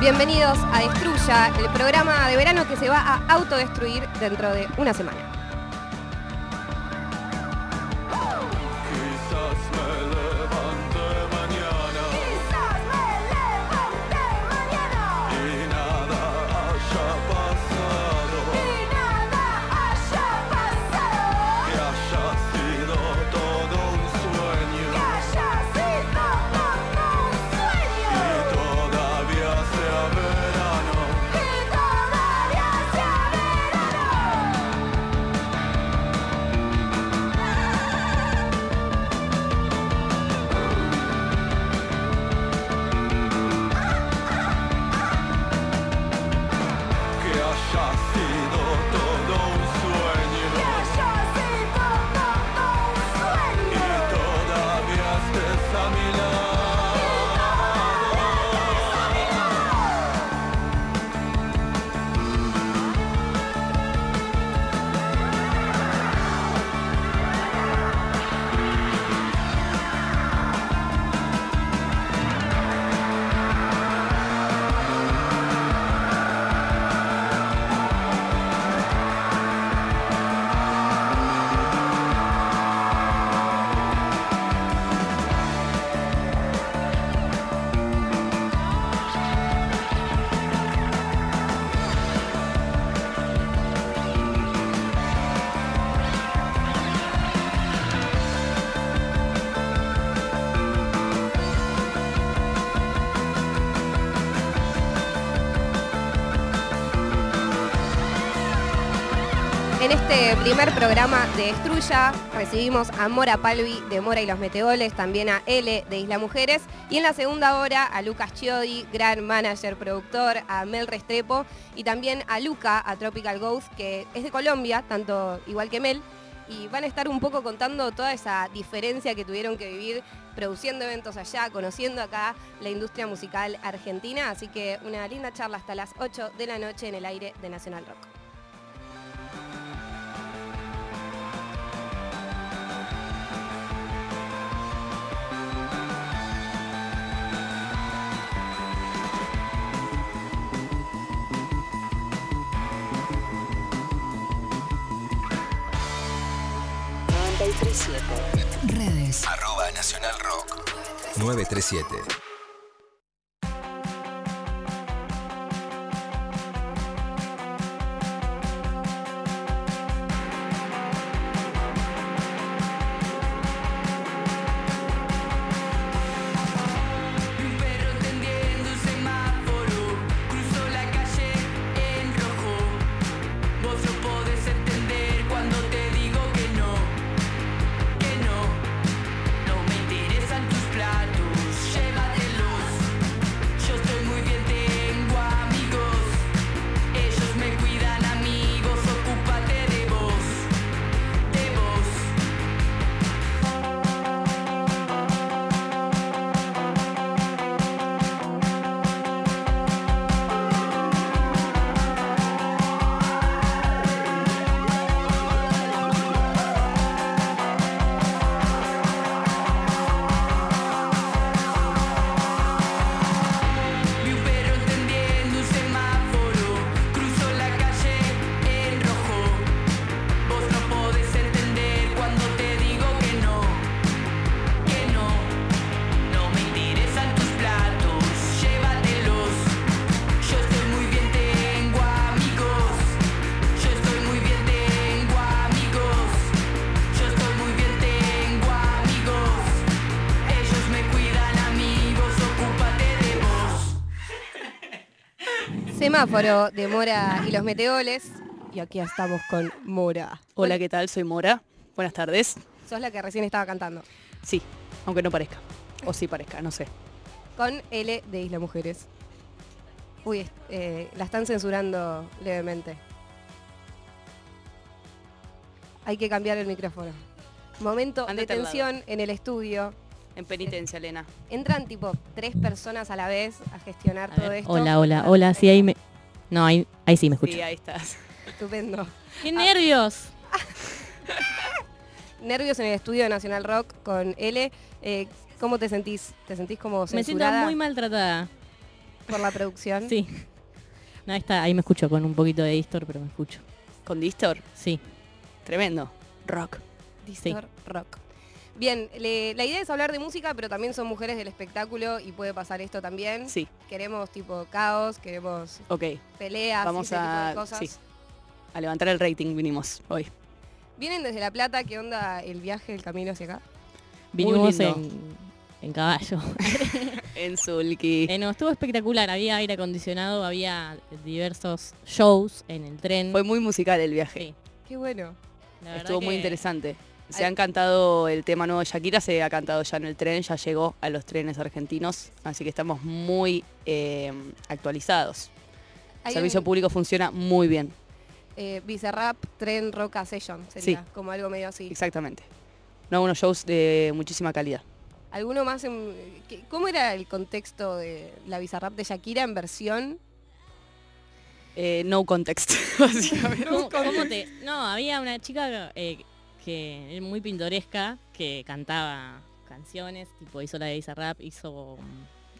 Bienvenidos a Destruya, el programa de verano que se va a autodestruir dentro de una semana. Primer programa de Destruya recibimos a Mora Palvi de Mora y los Meteoles, también a L de Isla Mujeres y en la segunda hora a Lucas Chiodi, gran manager, productor, a Mel Restrepo y también a Luca, a Tropical Ghost, que es de Colombia, tanto igual que Mel, y van a estar un poco contando toda esa diferencia que tuvieron que vivir produciendo eventos allá, conociendo acá la industria musical argentina, así que una linda charla hasta las 8 de la noche en el aire de Nacional Rock. Redes. Arroba Nacional Rock 937. Semáforo de Mora y los Meteoles. Y aquí estamos con Mora. Hola, ¿qué tal? Soy Mora. Buenas tardes. Sos la que recién estaba cantando. Sí, aunque no parezca. O sí parezca, no sé. Con L de Isla Mujeres. Uy, eh, la están censurando levemente. Hay que cambiar el micrófono. Momento de tensión en el estudio. En penitencia, Elena. Entran tipo tres personas a la vez a gestionar A todo ver, esto. hola, hola, hola, sí, ahí me... No, ahí, ahí sí me escucho. Sí, ahí estás. Estupendo. ¡Qué nervios! Nervios en el estudio de Nacional Rock con L. Eh, ¿Cómo te sentís? ¿Te sentís como Me siento censurada? muy maltratada. por la producción. Sí. No, ahí está, ahí me escucho con un poquito de distor, pero me escucho. Con Distor, Sí. tremendo. Rock. Distor Rock. Bien, le- la idea es hablar de música, pero también son mujeres del espectáculo y puede pasar esto también. Sí, Queremos tipo caos, queremos ok. peleas, Vamos ese tipo a, de cosas. sí, a levantar el rating vinimos hoy. Vienen desde La Plata, ¿qué onda el viaje, el camino hacia acá? Vinimos en, en caballo. En Zulki. Eh, no, estuvo espectacular. Había aire acondicionado, había diversos shows en el tren. Fue muy musical el viaje. Sí, Qué bueno. la Estuvo muy interesante. Se han cantado el tema nuevo de Shakira, se ha cantado ya en el tren, ya llegó a los trenes argentinos, así que estamos muy eh, actualizados. El servicio un, público funciona muy bien, eh, Bizarrap Tren Roca Session, sería como algo medio así. exactamente. No, unos shows de muchísima calidad. ¿Alguno más? en- ¿Cómo era el contexto de la Bizarrap de Shakira en versión? Eh, no context, básicamente. ¿Cómo- cómo te- No, había una chica eh, que era muy pintoresca que cantaba canciones, tipo hizo la de Bizarrap, hizo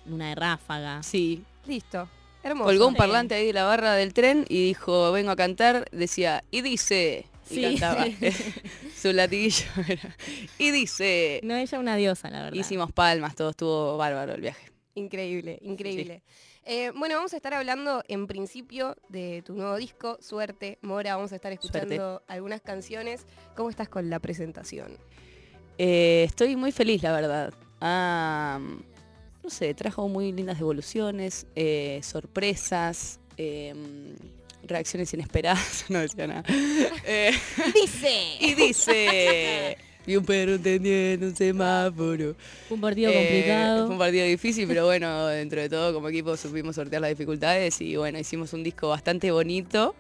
mm, una de Ráfaga. Sí, Listo. Hermoso. colgó un parlante ahí de la barra del tren y dijo, vengo a cantar, decía, y dice, y Sí. cantaba. Su latiguillo era, y dice, No, ella una diosa, la verdad. hicimos palmas, todo estuvo bárbaro el viaje. Increíble, increíble. Eh, bueno, vamos a estar hablando en principio de tu nuevo disco, Suerte, Mora. Vamos a estar escuchando algunas canciones. ¿Cómo estás con la presentación? Eh, estoy muy feliz, la verdad. Ah, no sé, trajo muy lindas devoluciones, eh, sorpresas, eh, reacciones inesperadas. No decía nada. Eh, Dice. y dice... Vi un perro entendiendo un semáforo. Fue un partido Eh, complicado. Fue un partido difícil, pero bueno, dentro de todo como equipo supimos sortear las dificultades y bueno, hicimos un disco bastante bonito.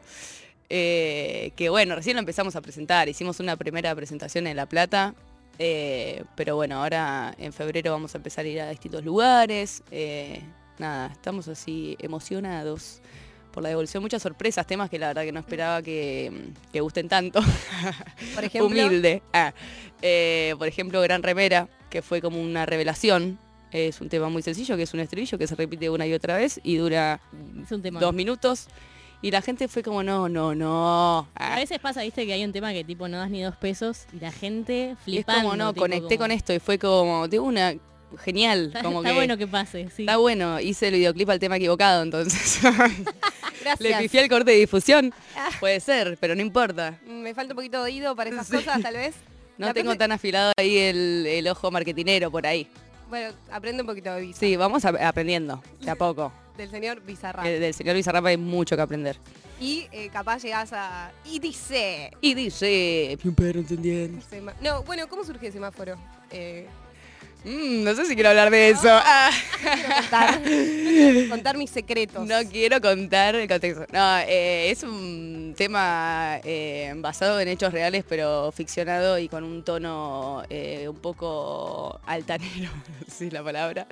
eh, que bueno, recién lo empezamos a presentar, hicimos una primera presentación en La Plata, eh, pero bueno, ahora en febrero vamos a empezar a ir a distintos lugares. nada, estamos así emocionados por la devolución, muchas sorpresas, temas que la verdad que no esperaba que, que gusten tanto. Por ejemplo, humilde. Ah, eh, por ejemplo, Gran Remera, que fue como una revelación. Es un tema muy sencillo, que es un estribillo que se repite una y otra vez y dura Es dos minutos. Y la gente fue como, no, no, no. A Ah, veces pasa, viste, que hay un tema que tipo no das ni dos pesos y la gente es flipando. como, no, tipo, conecté como, con esto y fue como, de una, genial. Está, como está que, bueno que pase, sí. Está bueno, hice el videoclip al tema equivocado, entonces. Le pifié el corte de difusión. Puede ser, pero no importa. Me falta un poquito de oído para esas Sí. cosas, tal vez. No La tengo tan afilado ahí el, el ojo marketinero por ahí. Bueno, aprende un poquito de visa. Sí, vamos a- aprendiendo, de a poco. Del señor Bizarrap. El del señor Bizarrap hay mucho que aprender. Y eh, capaz llegás a... Y dice... Y dice... "Vi un perro entendiendo". No, bueno, ¿cómo surge el semáforo? Eh, Mm, no sé si quiero hablar de eso. Ah, quiero contar, no quiero contar mis secretos. no quiero contar el contexto. No, eh, es un tema eh, basado en hechos reales, pero ficcionado y con un tono eh, un poco altanero, no sé si es la palabra.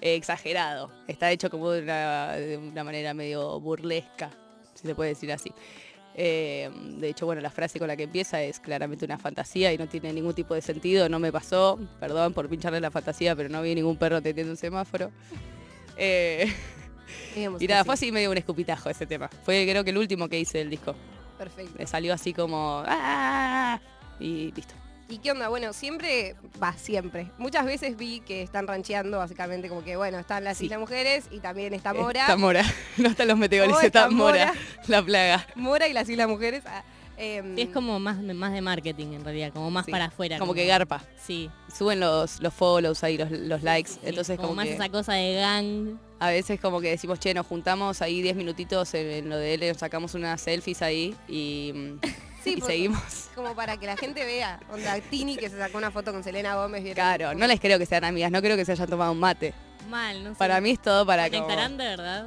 exagerado. Está hecho como de una, de una manera medio burlesca, si se puede decir así. Eh, de hecho, bueno, la frase con la que empieza es claramente una fantasía y no tiene ningún tipo de sentido. No me pasó, perdón por pincharle la fantasía, pero no vi ningún perro teniendo un semáforo. Eh, y nada, fue así medio un escupitajo ese tema. Fue creo que el último que hice del disco. Perfecto. Me salió así como... "Ah", Y listo. ¿Y qué onda? Bueno, siempre, va, siempre. Muchas veces vi que están rancheando, básicamente como que, bueno, están las Sí. Islas Mujeres y también está Mora. Está Mora. No están los meteorales, Oh, está está Mora. Mora. La plaga. Mora y las Islas Mujeres. ah, em, Es como más, más de marketing en realidad, como más Sí, para afuera. Como que garpa. Sí. Suben los, los follows ahí, los, los likes. sí, Entonces como, más que esa cosa de gang. a veces como que decimos, che, nos juntamos ahí 10 minutitos en, en lo de él, nos sacamos unas selfies ahí y, mm, Sí, y por- seguimos. Como para que la gente vea. Onda, Tini que se sacó una foto con Selena Gómez. ¿vieron? Claro, no les creo que sean amigas, no creo que se hayan tomado un mate. Mal, no sé. Para mí es todo para como... ¿Conectarán de verdad?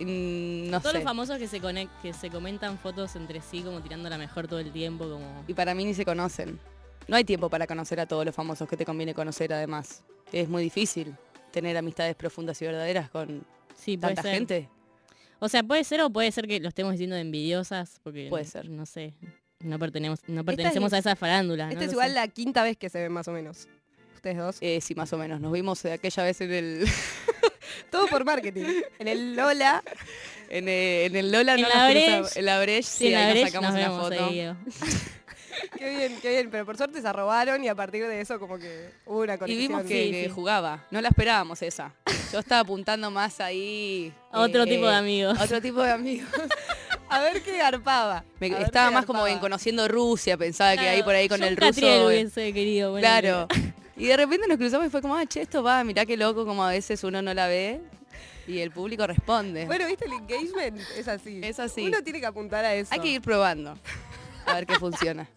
Mm, no Todos sé. los famosos que se conec- que se comentan fotos entre sí como tirando la mejor todo el tiempo, como... Y para mí ni se conocen. No hay tiempo para conocer a todos los famosos que te conviene conocer además. Es muy difícil tener amistades profundas y verdaderas con Sí, tanta ser. gente. O sea, puede ser o puede ser que lo estemos diciendo de envidiosas, porque Puede ser. no sé, no pertenecemos, no pertenecemos a esa farándula. Esta no es igual sé. la quinta vez que se ven más o menos. Ustedes dos. Eh, sí, más o menos. Nos vimos eh, aquella vez en el... Todo por marketing. En el Lola. En, el- en el Lola En no la nos Breche. cruzamos. En la Breche, sí, en la ahí nos sacamos nos una foto. Qué bien, qué bien. Pero por suerte se robaron y a partir de eso como que hubo una Y conexión. vimos que, Sí, que sí. jugaba. No la esperábamos esa. Yo estaba apuntando más ahí. A otro eh, tipo de amigos. a Otro tipo de amigos. A ver qué garpaba. Me- ver estaba qué más como en conociendo Rusia, pensaba que ahí por ahí con Yo el ruso. hubiese querido. bueno, claro. Y de repente nos cruzamos y fue como, ah, che, esto va, mirá qué loco, como a veces uno no la ve y el público responde. Bueno, ¿viste el engagement? Es así. Es así. Uno tiene que apuntar a eso. Hay que ir probando. A ver qué funciona.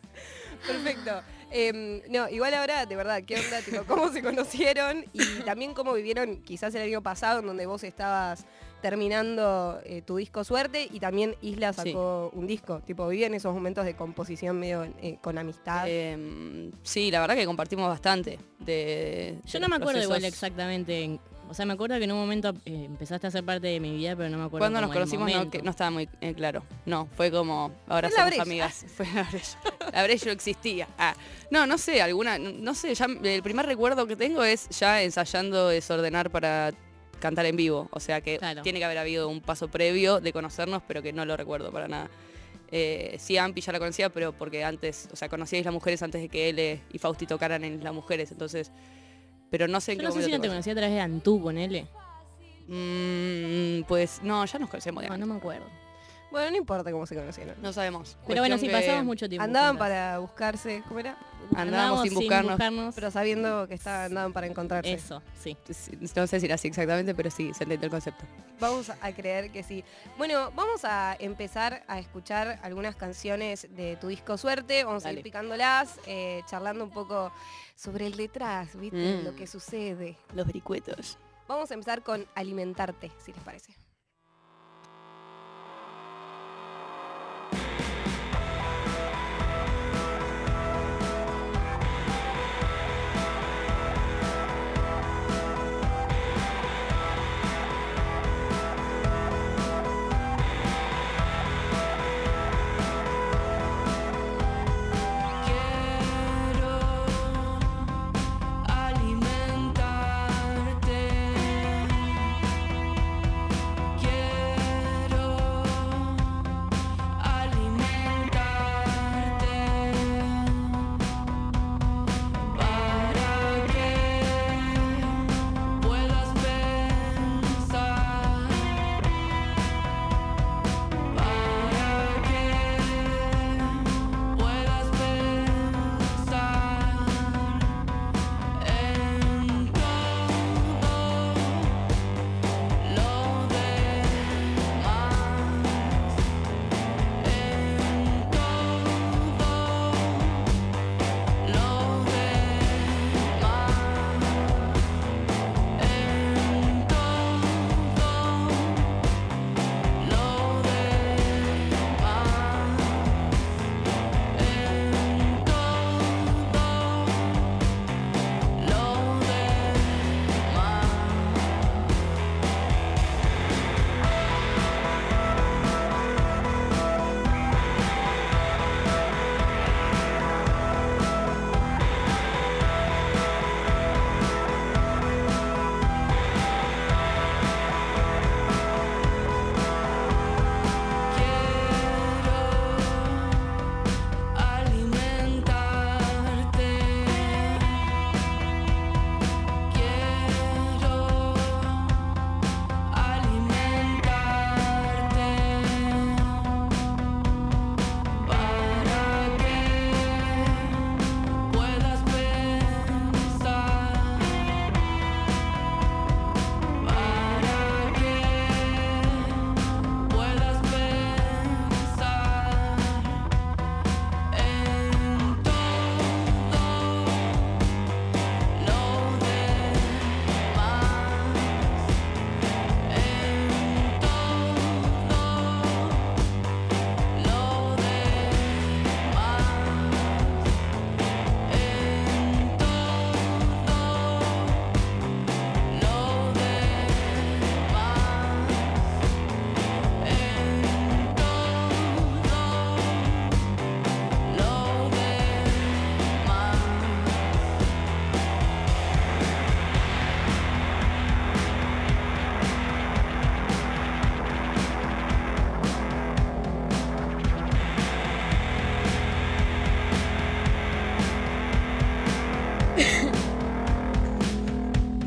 Perfecto. Em, no, igual ahora, de verdad, ¿qué onda? Tipo, ¿Cómo se conocieron? Y también cómo vivieron quizás el año pasado, en donde vos estabas terminando eh, tu disco Suerte y también Isla sacó un disco. Tipo, vivían esos momentos de composición medio eh, con amistad. Eh, sí, la verdad que compartimos bastante. De, Yo de no me acuerdo igual exactamente. en- o sea, me acuerdo que en un momento eh, empezaste a ser parte de mi vida, pero no me acuerdo Cuando nos conocimos no, que no estaba muy eh, claro. No, fue como, ahora somos brecha. amigas. Fue la brecha. La brecha existía. Ah, no, no sé, alguna, no, no sé, ya el primer recuerdo que tengo es ya ensayando desordenar para cantar en vivo. O sea que Claro. tiene que haber habido un paso previo de conocernos, pero que no lo recuerdo para nada. Eh, sí, Ampi ya la conocía, pero porque antes, o sea, conocía a Isla Mujeres antes de que él y Fausti tocaran en Isla Mujeres, entonces. Pero no sé en Yo qué no sé si no te te conocí a través de Antú, ponele. Mm, pues no, ya nos conocemos de No, antes. no me acuerdo. Bueno, no importa cómo se conocieron. No sabemos. Pero bueno, sí, pasamos mucho tiempo. Andaban juntas. para buscarse, ¿cómo era? Andábamos sin buscarnos. Pero sabiendo que estaban, andaban para encontrarse. Eso, sí. No sé si era así exactamente, pero sí, se entendió el concepto. Vamos a creer que sí. Bueno, vamos a empezar a escuchar algunas canciones de tu disco Suerte. Vamos a ir picándolas, eh, charlando un poco sobre el detrás, ¿viste? Mm. Lo que sucede. Los vericuetos. Vamos a empezar con Alimentarte, si les parece.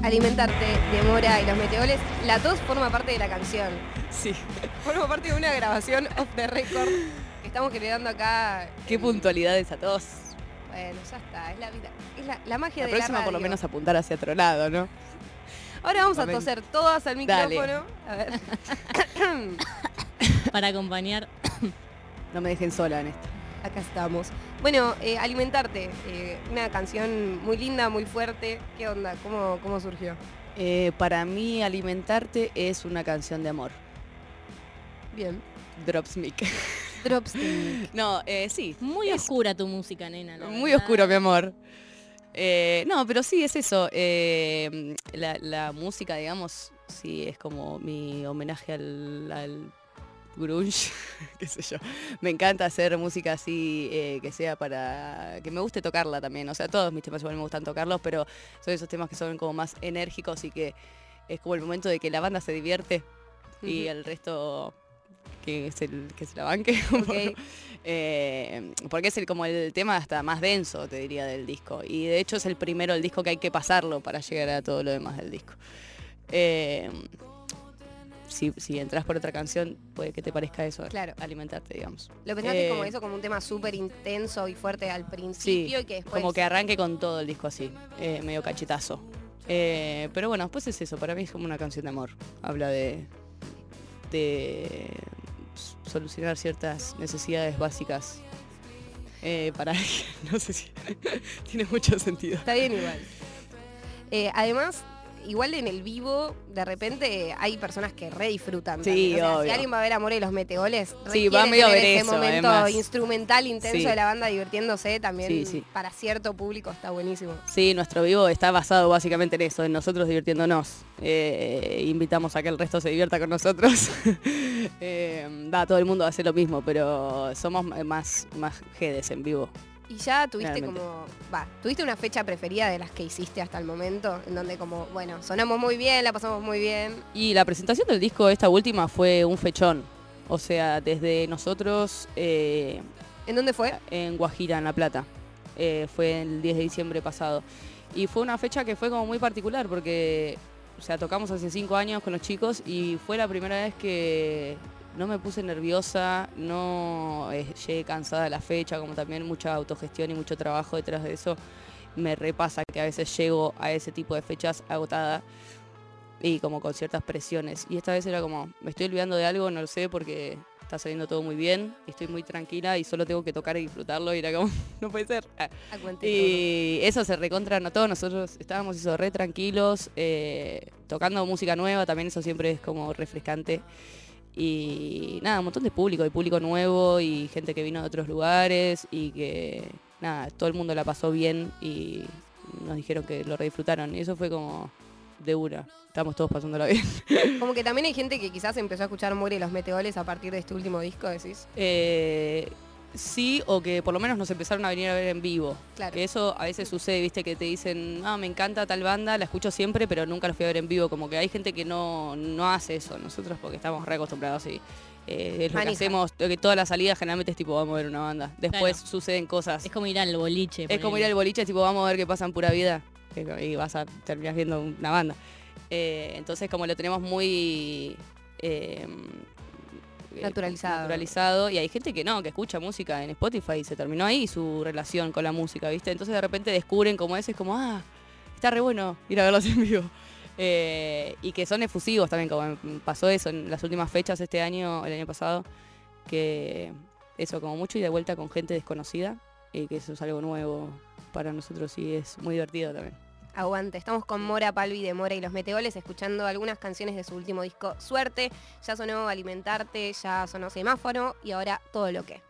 Alimentarte de Mora y los Meteoles. La tos forma parte de la canción. Sí. Forma parte de una grabación off the record que estamos generando acá. Qué puntualidad a todos. Bueno, ya está, es la vida. Es la, la magia La de próxima la por lo menos apuntar hacia otro lado, ¿no? Ahora vamos a toser todas al Dale. micrófono. A ver. Para acompañar. No me dejen sola en esto. Acá estamos. Bueno, eh, Alimentarte, eh, una canción muy linda, muy fuerte. ¿Qué onda? ¿Cómo, cómo surgió? Eh, para mí, Alimentarte es una canción de amor. Bien. Dropsmic. Dropstick. No, sí. Muy es oscura tu música, nena. la Muy verdad. oscuro, mi amor. No, pero sí, es eso. la, la música, digamos, sí, es como mi homenaje al, al grunge, qué sé yo. Me encanta hacer música así, eh, que sea para... que me guste tocarla también. O sea, todos mis temas igual me gustan tocarlos, pero son esos temas que son como más enérgicos y que es como el momento de que la banda se divierte y el resto que es el que se la banque. Eh, porque es el, como el tema hasta más denso, te diría, del disco. Y de hecho es el primero del disco que hay que pasarlo para llegar a todo lo demás del disco. Eh, si, si entras por otra canción, puede que te parezca eso, Claro. alimentarte, digamos. Lo pensaste Eh, como eso, como un tema súper intenso y fuerte al principio Sí, y que después... como que arranque con todo el disco así, eh, medio cachetazo. Eh, pero bueno, después es eso, para mí es como una canción de amor. Habla de, de solucionar ciertas necesidades básicas para alguien. No sé si tiene mucho sentido. Está bien igual. Además, igual en el vivo, de repente hay personas que re disfrutan. Sí, también. O sea, Si obvio. alguien va a ver Amor y los Meteoles, Sí, va medio a tener ver ese eso, momento además. instrumental intenso Sí. de la banda divirtiéndose también Sí, sí. para cierto público está buenísimo. Sí, nuestro vivo está basado básicamente en eso, en nosotros divirtiéndonos. Eh, invitamos a que el resto se divierta con nosotros. eh, va, todo el mundo hace lo mismo, pero somos más, más jedes en vivo. Y ya tuviste Realmente. como, va, tuviste una fecha preferida de las que hiciste hasta el momento, en donde como, bueno, sonamos muy bien, la pasamos muy bien. Y la presentación del disco, esta última, fue un fechón. O sea, desde nosotros eh, ¿En dónde fue? en Guajira, en La Plata. Eh, fue el 10 de diciembre pasado. Y fue una fecha que fue como muy particular porque, o sea, tocamos hace cinco años con los chicos y fue la primera vez que no me puse nerviosa, no eh, llegué cansada de la fecha, como también mucha autogestión y mucho trabajo detrás de eso. Me repasa que a veces llego a ese tipo de fechas agotada y como con ciertas presiones. Y esta vez era como, me estoy olvidando de algo, no lo sé, porque está saliendo todo muy bien, estoy muy tranquila y solo tengo que tocar y disfrutarlo y era como, no puede ser. Ah. A Y eso se recontra notó, nosotros estábamos eso, re tranquilos, eh, tocando música nueva, también eso siempre es como refrescante. Y nada, un montón de público, y público nuevo y gente que vino de otros lugares y que nada, todo el mundo la pasó bien y nos dijeron que lo disfrutaron. Y eso fue como de una, estamos todos pasándola bien. Como que también hay gente que quizás empezó a escuchar More y los Meteoles a partir de este último disco, decís. Eh, sí, o que por lo menos nos empezaron a venir a ver en vivo. Claro. Que eso a veces sucede, viste, que te dicen, ah, me encanta tal banda, la escucho siempre, pero nunca la fui a ver en vivo. Como que hay gente que no, no hace eso. Nosotros porque estamos re acostumbrados y eh, es lo que hacemos, que toda la salida generalmente es tipo, vamos a ver una banda. Después Claro. suceden cosas. Es como ir al boliche. Es como ir al boliche, tipo, vamos a ver qué pasa en pura vida. Y vas a terminar viendo una banda. Eh, entonces, como lo tenemos muy. eh, Naturalizado. naturalizado, Y hay gente que no, que escucha música en Spotify y se terminó ahí su relación con la música, ¿viste? Entonces, de repente descubren como ese, es como, ah, está re bueno ir a verlos en vivo. Eh, y que son efusivos también, como pasó eso en las últimas fechas este año, el año pasado, que eso, como mucho y de vuelta con gente desconocida y que eso es algo nuevo para nosotros y es muy divertido también. Aguante, estamos con Mora Palvi de Mora y los Meteoles escuchando algunas canciones de su último disco Suerte. Ya sonó Alimentarte, ya sonó Semáforo y ahora todo lo que.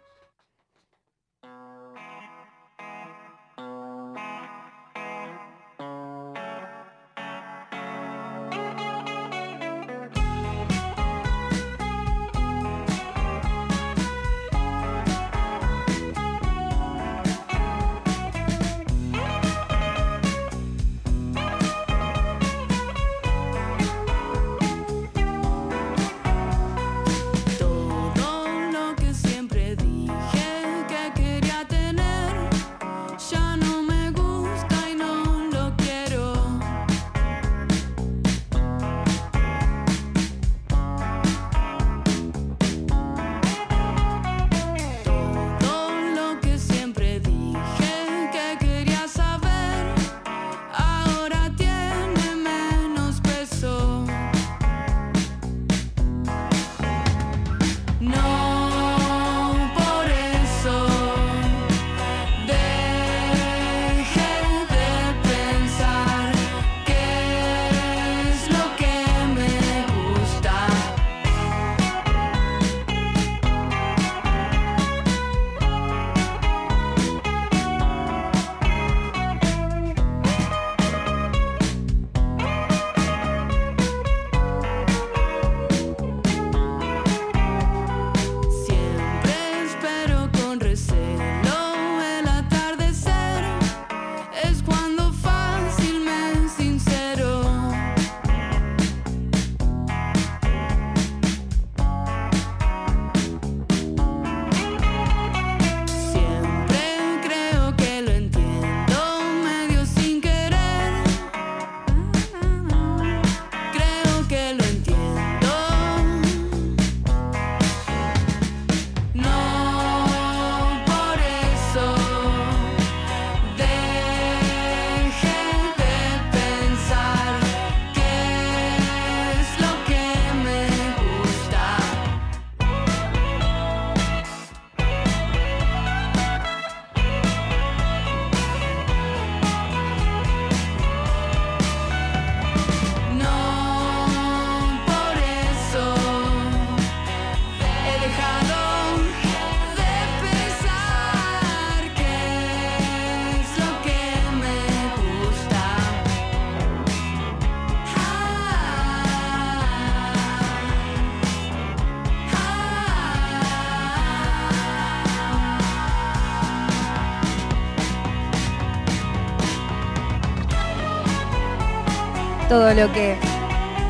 Todo lo que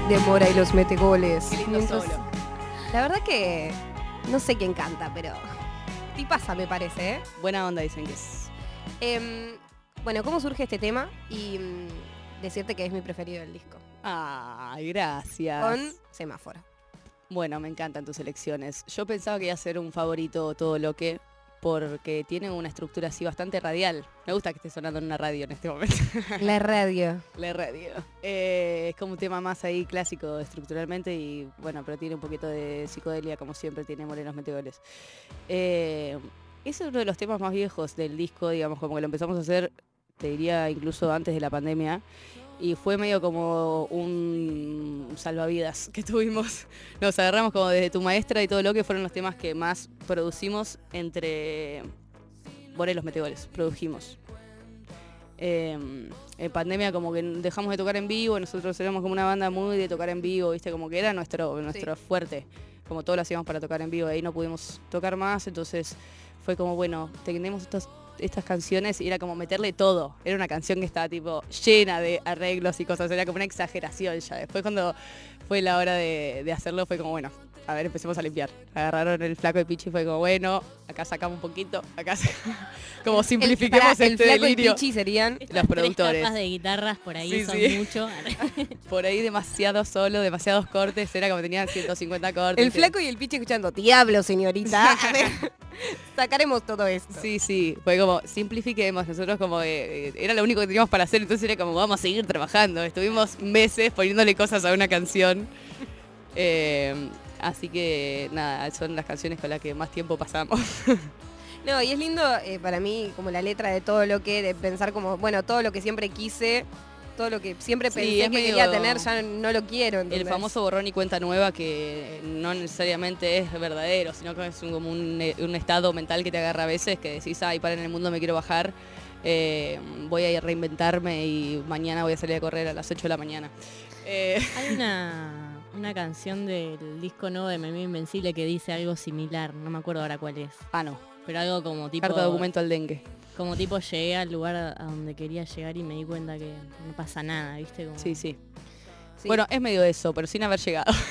demora y los mete goles. Mientras- solo. La verdad que no sé quién canta, pero pasa me parece, ¿eh? Buena onda dicen que es. Em, bueno, ¿cómo surge este tema? Y mm, decirte que es mi preferido del disco. Ay, gracias. Con semáforo. Bueno, me encantan tus elecciones. Yo pensaba que iba a ser un favorito todo lo que, porque tiene una estructura así bastante radial. Me gusta que esté sonando en una radio en este momento. La radio. La radio. Eh, es como un tema más ahí clásico estructuralmente y bueno, pero tiene un poquito de psicodelia como siempre tiene Morenos Meteores. Eh, ese es uno de los temas más viejos del disco, digamos, como que lo empezamos a hacer, te diría incluso antes de la pandemia. Y fue medio como un salvavidas que tuvimos. Nos agarramos como desde tu maestra y todo lo que fueron los temas que más producimos entre Morelos Meteores. Produjimos. Eh, en pandemia como que dejamos de tocar en vivo, nosotros éramos como una banda muy de tocar en vivo, viste, como que era nuestro, nuestro fuerte, como todo lo hacíamos para tocar en vivo, ahí no pudimos tocar más, entonces fue como, bueno, tenemos estas, estas canciones y era como meterle todo, era una canción que estaba tipo llena de arreglos y cosas, era como una exageración ya, después cuando fue la hora de, de hacerlo fue como, bueno, a ver, empecemos a limpiar. Agarraron el flaco de Pichi y fue como, bueno, acá sacamos un poquito, acá como simplifiquemos el, pará, el este flaco delirio. y Pichi serían Estas Los tres productores. capas de guitarras por ahí Sí, son sí. mucho. Por ahí demasiado solo, demasiados cortes, era como tenían 150 cortes. el flaco y el Pichi escuchando, diablo señorita. Sacaremos todo esto. Sí, sí, fue como, simplifiquemos, nosotros como, eh, eh, era lo único que teníamos para hacer, entonces era como, vamos a seguir trabajando. Estuvimos meses poniéndole cosas a una canción. Eh, así que nada, son las canciones con las que más tiempo pasamos. No, y es lindo eh, para mí como la letra de todo lo que, de pensar como, bueno, todo lo que siempre quise, todo lo que siempre Sí, pensé es que medio- quería tener, ya no lo quiero. El famoso borrón y cuenta nueva que no necesariamente es verdadero, sino que es un- como un, un estado mental que te agarra a veces, que decís, ay, para en el mundo me quiero bajar, eh, voy a ir a reinventarme y mañana voy a salir a correr a las 8 de la mañana. Eh, Hay una, una canción del disco nuevo de Memi Invencible que dice algo similar, no me acuerdo ahora cuál es. ah, no, Pero algo como tipo. carta documento al dengue. Como tipo llegué al lugar a donde quería llegar y me di cuenta que no pasa nada, ¿viste? Como- Sí, sí. Sí. Bueno, es medio eso, pero sin haber llegado.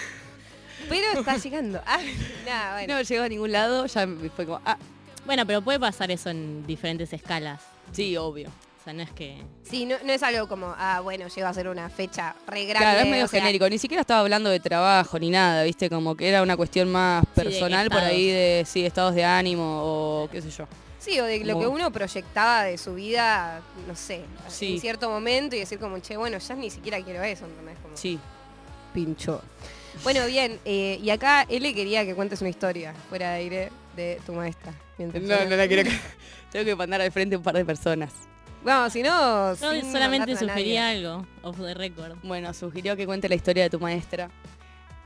Pero está llegando. Ah, nada, bueno. haber llegado a ningún lado, ya me fue como, ah, Bueno, pero puede pasar eso en diferentes escalas. sí, obvio. Sea, no es que. Sí, no, no es algo como, ah, bueno, llego a ser una fecha re grande. Claro, es medio o sea, genérico, ni siquiera estaba hablando de trabajo ni nada, viste, como que era una cuestión más Sí, personal por ahí de, sí, estados de ánimo o qué sé yo. Sí, o de lo que uno proyectaba de su vida, no sé, Sí. en cierto momento y decir como, che, bueno, ya ni siquiera quiero eso, ¿entendés? Como, Sí. pincho. Bueno, bien, eh, y acá L quería que cuentes una historia fuera de aire de tu maestra. No, no la quiero. Tengo que mandar al frente un par de personas. Vamos, si no... Sin solamente a sugería nadie. algo, off the record. Bueno, sugirió que cuente la historia de tu maestra.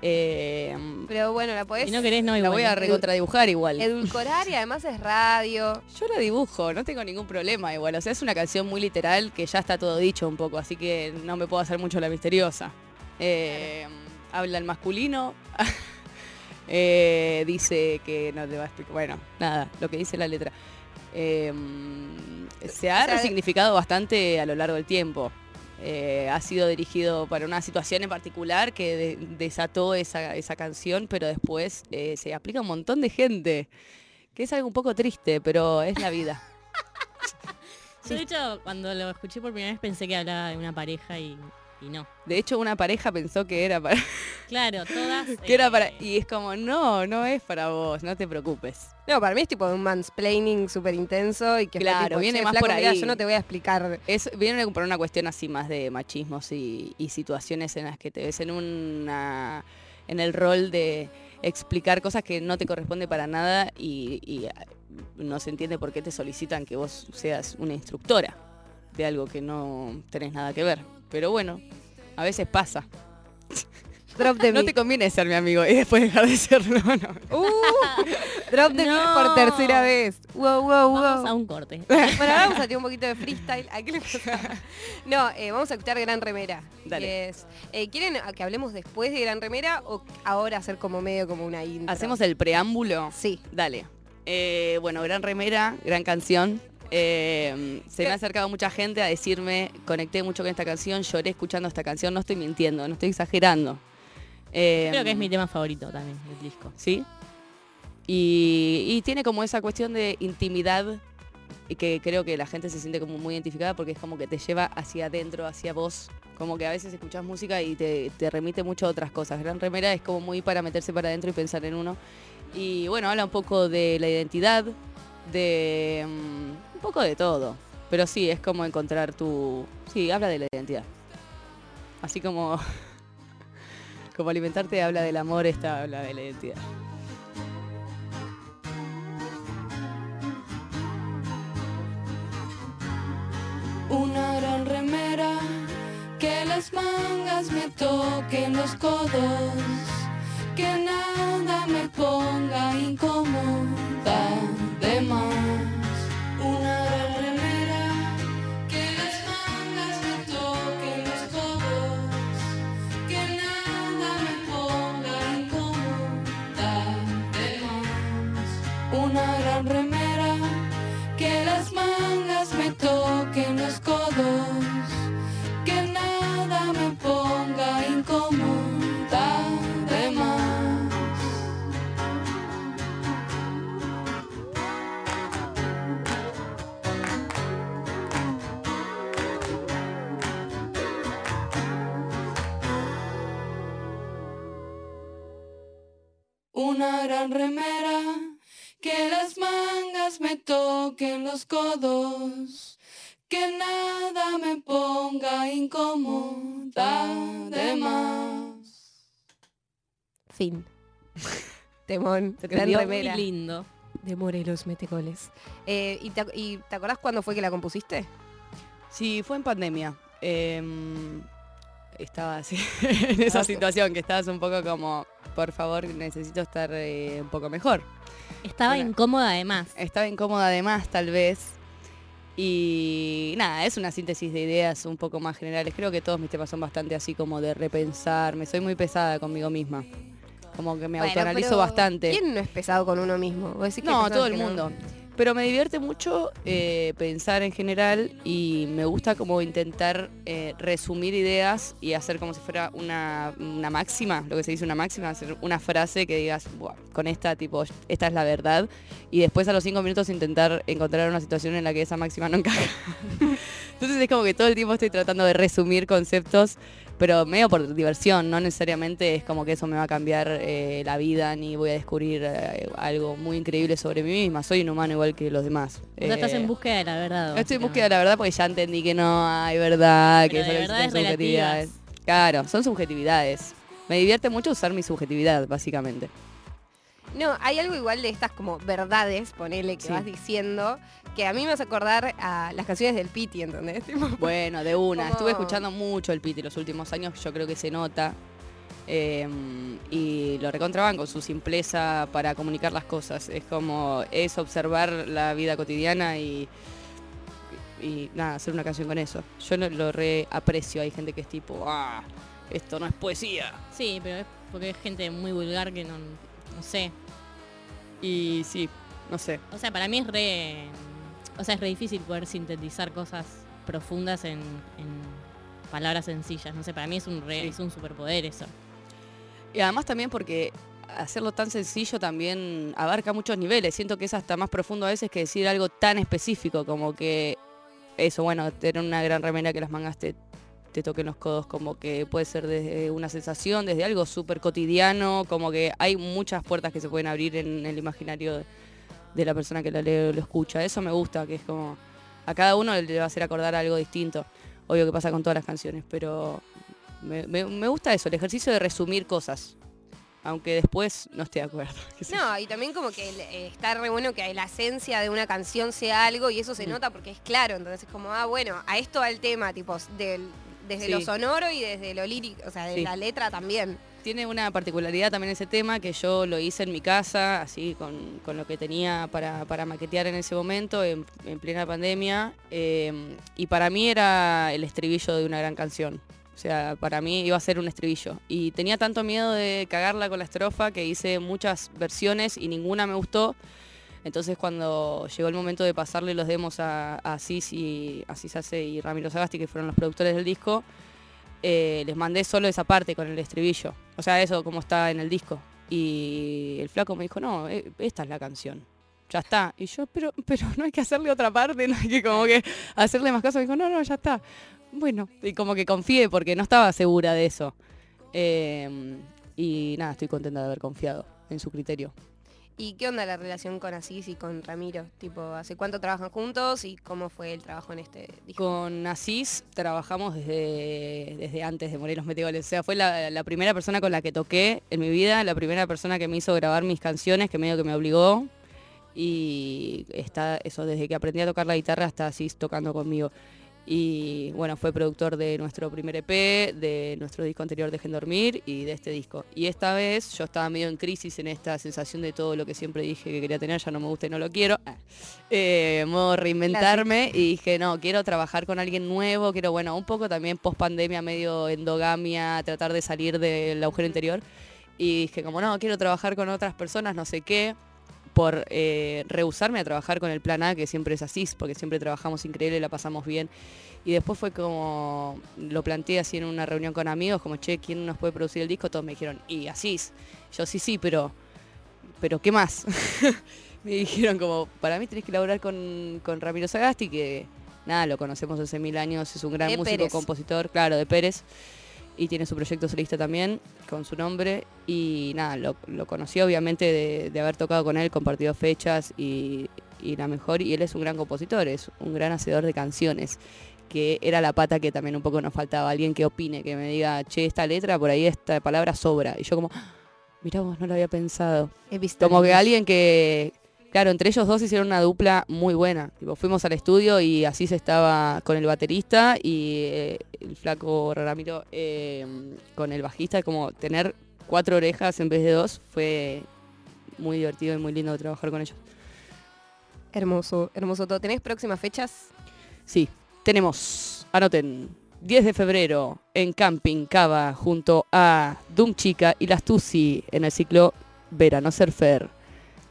Eh, Pero bueno, la podés Si no querés, no la voy a recontradibujar igual. edulcorar y además es radio. Yo la dibujo, no tengo ningún problema igual. O sea, es una canción muy literal que ya está todo dicho un poco, así que no me puedo hacer mucho la misteriosa. Eh, Habla el masculino. Eh, dice que no te va a explicar. Bueno, nada, lo que dice la letra. Eh, se ha O sea, resignificado bastante a lo largo del tiempo. Eh, ha sido dirigido para una situación en particular que de- desató esa, esa canción, pero después eh, se aplica a un montón de gente. Que es algo un poco triste, pero es la vida. Yo, de hecho, cuando lo escuché por primera vez pensé que hablaba de una pareja y, y no. De hecho, una pareja pensó que era para, Claro, todas. que era eh, para. Y es como, no, no es para vos, no te preocupes. No, para mí es tipo un mansplaining súper intenso y que Claro, tipo, viene "Che, más flaco, por ahí". yo no te voy a explicar. Es, viene por una cuestión así más de machismos y, y situaciones en las que te ves en una en el rol de explicar cosas que no te corresponde para nada y, y, ah, no se entiende por qué te solicitan que vos seas una instructora de algo que no tenés nada que ver. Pero bueno, a veces pasa. Drop the No te conviene ser mi amigo y después dejar de serlo. no. Uh, drop the No. por tercera vez. Wow, wow, Vamos a un corte. Bueno, ahora vamos a tener un poquito de freestyle. ¿A qué le pasa? No, eh, vamos a escuchar Gran Remera. Dale. que es- eh, ¿Quieren que hablemos después de Gran Remera o ahora hacer como medio como una intro? Hacemos el preámbulo. Sí. Dale. Eh, bueno, gran remera, gran canción. Eh, se me ha acercado mucha gente a decirme, conecté mucho con esta canción, lloré escuchando esta canción, no estoy mintiendo, no estoy exagerando. Eh, Creo que es mi tema favorito también del disco. ¿Sí? Y, y tiene como esa cuestión de intimidad y que creo que la gente se siente como muy identificada porque es como que te lleva hacia adentro, hacia vos. Como que a veces escuchás música y te, te remite mucho a otras cosas. Gran Remera es como muy para meterse para adentro y pensar en uno. Y bueno, habla un poco de la identidad, de mm, poco de todo. Pero sí, es como encontrar tu... Sí, habla de la identidad. Así como... Como alimentarte habla del amor, esta habla de la identidad. Una gran remera, que las mangas me toquen los codos, que nada me ponga incómoda de más. Una gran remera, que las mangas me toquen los codos, que nada me ponga incómoda Una gran remera, que las mangas me toquen los codos, que nada me ponga incómoda de más. Fin. Temón, Se gran remera. Muy lindo. De Morelos Metecoles. Eh, ¿y, te, ¿Y te acordás cuándo fue que la compusiste? Sí, fue en pandemia. Em, estaba así, en esa Ah, situación que estabas un poco como, por favor, necesito estar eh, un poco mejor. Estaba Bueno. incómoda además. Estaba incómoda además, tal vez. Y nada, es una síntesis de ideas un poco más generales. Creo que todos mis temas son bastante así como de repensarme. Soy muy pesada conmigo misma. Como que me Bueno, autoanalizo bastante. ¿Quién no es pesado con uno mismo? ¿Vos decís que hay No, todo el no? Pero me divierte mucho eh, pensar en general y me gusta como intentar eh, resumir ideas y hacer como si fuera una, una máxima, lo que se dice una máxima, hacer una frase que digas, "Buah, con esta tipo, esta es la verdad. Y después a los cinco minutos intentar encontrar una situación en la que esa máxima no encaja. Entonces es como que todo el tiempo estoy tratando de resumir conceptos pero medio por diversión, no necesariamente es como que eso me va a cambiar eh, la vida ni voy a descubrir eh, algo muy increíble sobre mí misma. Soy un humano igual que los demás. O sea, estás Eh, en búsqueda de la verdad. Estoy en búsqueda de la verdad porque ya entendí que no hay verdad, Pero que solo existen subjetividades. Claro, son subjetividades. Me divierte mucho usar mi subjetividad, básicamente. No, hay algo igual de estas como verdades, ponele, que Sí. vas diciendo, que a mí me hace acordar a las canciones del Piti, ¿entendés? Tipo, Bueno, de una. Como- Estuve escuchando mucho el Piti los últimos años, yo creo que se nota. Eh, y lo recontraban con su simpleza para comunicar las cosas. Es como, es observar la vida cotidiana y, y nada, hacer una canción con eso. Yo lo, lo re aprecio, hay gente que es tipo, ah, esto no es poesía. Sí, pero es porque es gente muy vulgar que no, no sé. Y sí, no sé. O sea, para mí es re... O sea, es re difícil poder sintetizar cosas profundas en, en palabras sencillas. No sé, para mí es un re, Sí. es un superpoder eso. Y además también porque hacerlo tan sencillo también abarca muchos niveles. Siento que es hasta más profundo a veces que decir algo tan específico como que eso, bueno, tener una gran remera que las mangas te, te toquen los codos, como que puede ser desde una sensación, desde algo súper cotidiano, como que hay muchas puertas que se pueden abrir en el imaginario de, de la persona que la lee o lo escucha. Eso me gusta, que es como a cada uno le va a hacer acordar algo distinto. Obvio que pasa con todas las canciones, pero me, me- me gusta eso, el ejercicio de resumir cosas. Aunque después no esté de acuerdo. No, y también como que eh, está re bueno que la esencia de una canción sea algo y eso se Mm. nota porque es claro, entonces es como, ah, bueno, a esto va el tema, tipo, del, desde Sí. lo sonoro y desde lo lírico, o sea, de Sí. la letra también. Tiene una particularidad también ese tema que yo lo hice en mi casa, así con, con lo que tenía para, para maquetear en ese momento, en, en plena pandemia. eh, y para mí era el estribillo de una gran canción. O sea, para mí iba a ser un estribillo. Y tenía tanto miedo de cagarla con la estrofa que hice muchas versiones y ninguna me gustó. Entonces cuando llegó el momento de pasarle los demos a, a Cis y a Cis Ace y Ramiro Sagasti, que fueron los productores del disco, eh, les mandé solo esa parte con el estribillo. O sea, eso como está en el disco. Y el flaco me dijo, no, eh, esta es la canción. Ya está. Y yo, pero, pero no hay que hacerle otra parte, no hay que como que hacerle más caso. Me dijo, no, no, ya está. Bueno, y como que confié porque no estaba segura de eso. Eh, y nada, estoy contenta de haber confiado en su criterio. ¿Y qué onda la relación con Asís y con Ramiro? Tipo, ¿hace cuánto trabajan juntos y cómo fue el trabajo en este disco? Con Asís trabajamos desde, desde antes de morir los meteoles. O sea, fue la, la primera persona con la que toqué en mi vida, la primera persona que me hizo grabar mis canciones, que medio que me obligó. Y está eso, desde que aprendí a tocar la guitarra hasta Asís tocando conmigo. Y bueno, fue productor de nuestro primer EP, de nuestro disco anterior Dejen Dormir y de este disco. Y esta vez yo estaba medio en crisis en esta sensación de todo lo que siempre dije que quería tener, ya no me gusta y no lo quiero. Ah. Eh, modo reinventarme y dije, no, quiero trabajar con alguien nuevo, quiero, bueno, un poco también post pandemia, medio endogamia, tratar de salir del agujero interior. Y dije, como no, quiero trabajar con otras personas, no sé qué por eh, rehusarme a trabajar con el plan A, que siempre es así, porque siempre trabajamos increíble, la pasamos bien. Y después fue como, lo planteé así en una reunión con amigos, como, che, ¿quién nos puede producir el disco? Todos me dijeron, y así. Yo sí, sí, pero, pero ¿qué más? me dijeron como, para mí tenés que laburar con, con Ramiro Sagasti, que nada, lo conocemos hace mil años, es un gran De músico, Pérez. compositor, claro, de Pérez. Y tiene su proyecto solista también, con su nombre. Y nada, lo, lo conocí obviamente de, de haber tocado con él, compartido fechas y, y la mejor. Y él es un gran compositor, es un gran hacedor de canciones. Que era la pata que también un poco nos faltaba. Alguien que opine, que me diga, che, esta letra, por ahí esta palabra sobra. Y yo como, mirá vos, no lo había pensado. He visto Como que alguien que, claro, entre ellos dos hicieron una dupla muy buena. Tipo, fuimos al estudio y así se estaba con el baterista y eh, el flaco Ramiro eh, con el bajista. Como tener cuatro orejas en vez de dos fue muy divertido y muy lindo trabajar con ellos. Hermoso, hermoso todo. ¿Tenés próximas fechas? Sí, tenemos, anoten, 10 de febrero en Camping Cava junto a Doom Chica y Las Tusi en el ciclo Verano Surfer.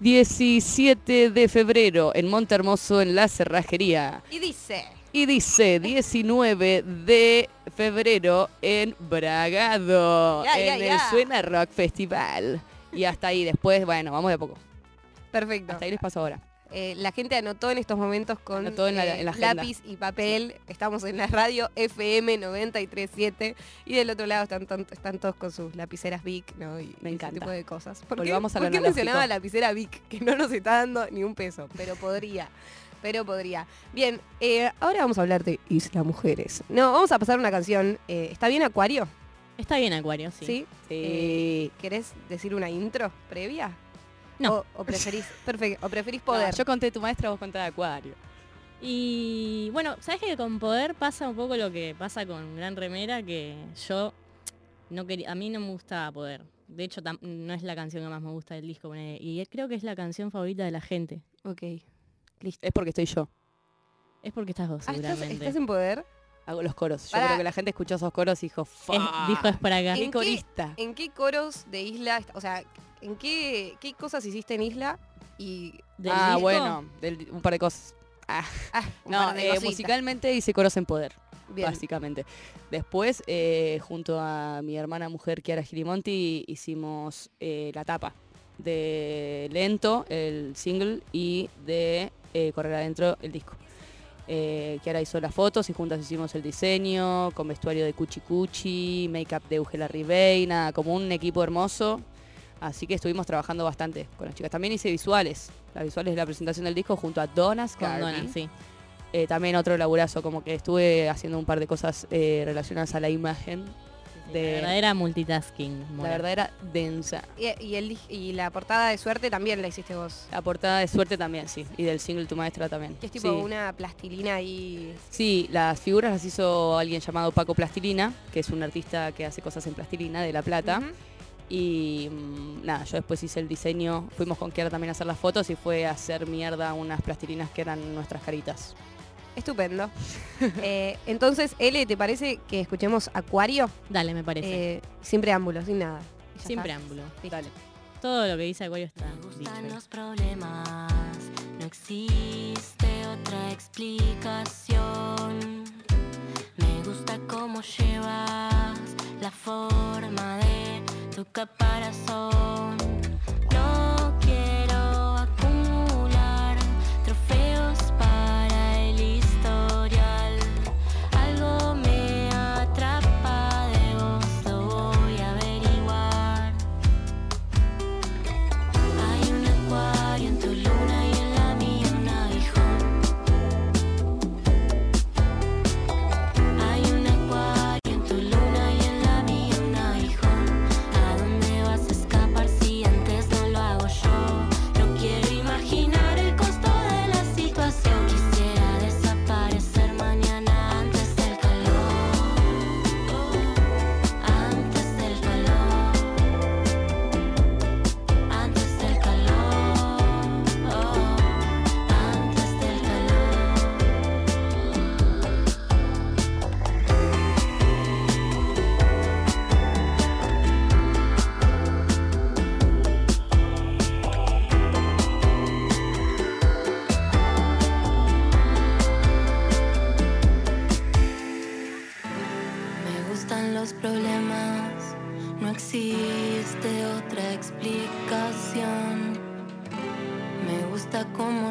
17 de febrero en Monte Hermoso en La Cerrajería. Y dice... Y dice 19 de febrero en Bragado, en el Suena Rock Festival. Y hasta ahí después, bueno, vamos de a poco. Perfecto. Hasta ahí les paso ahora. Eh, la gente anotó en estos momentos con en la- eh, en la agenda. lápiz y papel. Estamos en la radio FM 937 y del otro lado están, todos con sus lapiceras Vic, ¿no? Y Me ese encanta. tipo de cosas. ¿Por qué, Volvamos a lo por qué mencionaba lapicera Vic? Que no nos está dando ni un peso, pero podría. Pero podría. Bien, eh, ahora vamos a hablar de Isla Mujeres. No, vamos a pasar una canción. eh, ¿Está bien Acuario? Está bien, Acuario, sí. ¿Sí? Eh, ¿Querés decir una intro previa? No. O, o preferís, perfecto, o preferís No, poder. yo conté tu maestra, vos conté de Acuario. Y bueno, ¿sabes que con poder pasa un poco lo que pasa con Gran Remera? Que yo no quería, a mí no me gusta poder. De hecho, tam- no es la canción que más me gusta del disco. Y creo que es la canción favorita de la gente. Ok. Es porque estoy yo. Es porque estás vos, Ah, ¿estás, seguramente. estás en poder? Hago los coros. Yo creo que la gente escuchó esos coros y dijo, dijo es para acá. ¿En ¡Qué corista! ¿En qué coros de Isla, o sea, en qué, qué cosas hiciste en Isla? Y ¿Del Ah, disco? bueno, del- un par de cosas. Ah, ah, un no, par de eh, musicalmente hice coros en poder, Bien. básicamente. Después, eh, junto a mi hermana mujer Kiara Girimonti, hicimos eh, la tapa de Lento, el single, y de Correr Adentro, el disco. Eh, Kiara hizo las fotos y juntas hicimos el diseño, con vestuario de Cuchi Cuchi, make-up de Eugela Ribey, nada, como un equipo hermoso. Así que estuvimos trabajando bastante con las chicas. También hice visuales, las visuales de la presentación del disco junto a Donas Con. Donna, sí. Eh, también otro laburazo, como que estuve haciendo un par de cosas eh, relacionadas a la imagen. De- La verdadera multitasking. La Mora. verdad era densa. Y, y el, dis- y la portada de suerte también la hiciste vos. La portada de suerte también, sí. Y del single Tu Maestra también. Que es tipo sí. una plastilina ahí. Sí, las figuras las hizo alguien llamado Paco Plastilina, que es un artista que hace cosas en plastilina de La Plata. Y mm, nada, yo después hice el diseño, fuimos con Kiara también a hacer las fotos y fue a hacer mierda unas plastilinas que eran nuestras caritas. Estupendo. Eh, entonces, L, ¿te parece que escuchemos Acuario? Dale, me parece. Eh, sin preámbulo, sin nada. Ya Sin está. preámbulo. Listo. Dale. Todo lo que dice Acuario está Me gustan los problemas No existe otra explicación. Me gusta cómo llevas la forma de tu caparazón. No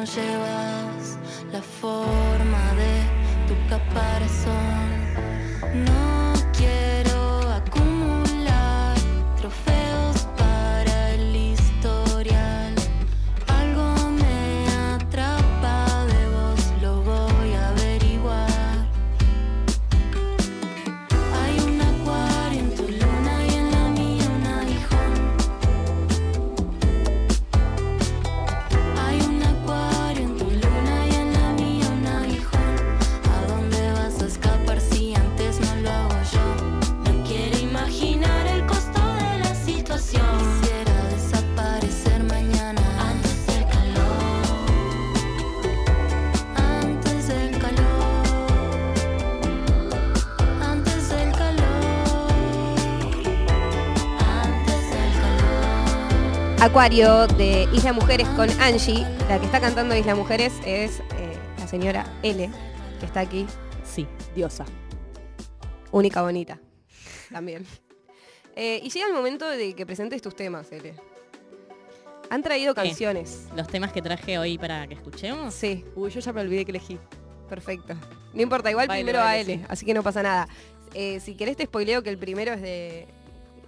gusta cómo llevas la forma Acuario de Isla Mujeres con Angie. La que está cantando Isla Mujeres es eh, la señora L, que está aquí. Sí. Diosa. Única bonita. También. Eh, y llega el momento de que presentes tus temas, L. Han traído ¿Qué? canciones. Los temas que traje hoy para que escuchemos. Sí, Uy, yo ya me olvidé que elegí. perfecto. No importa, igual Baile, primero a baile, L, sí. así que no pasa nada. Eh, si querés te spoileo que el primero es de.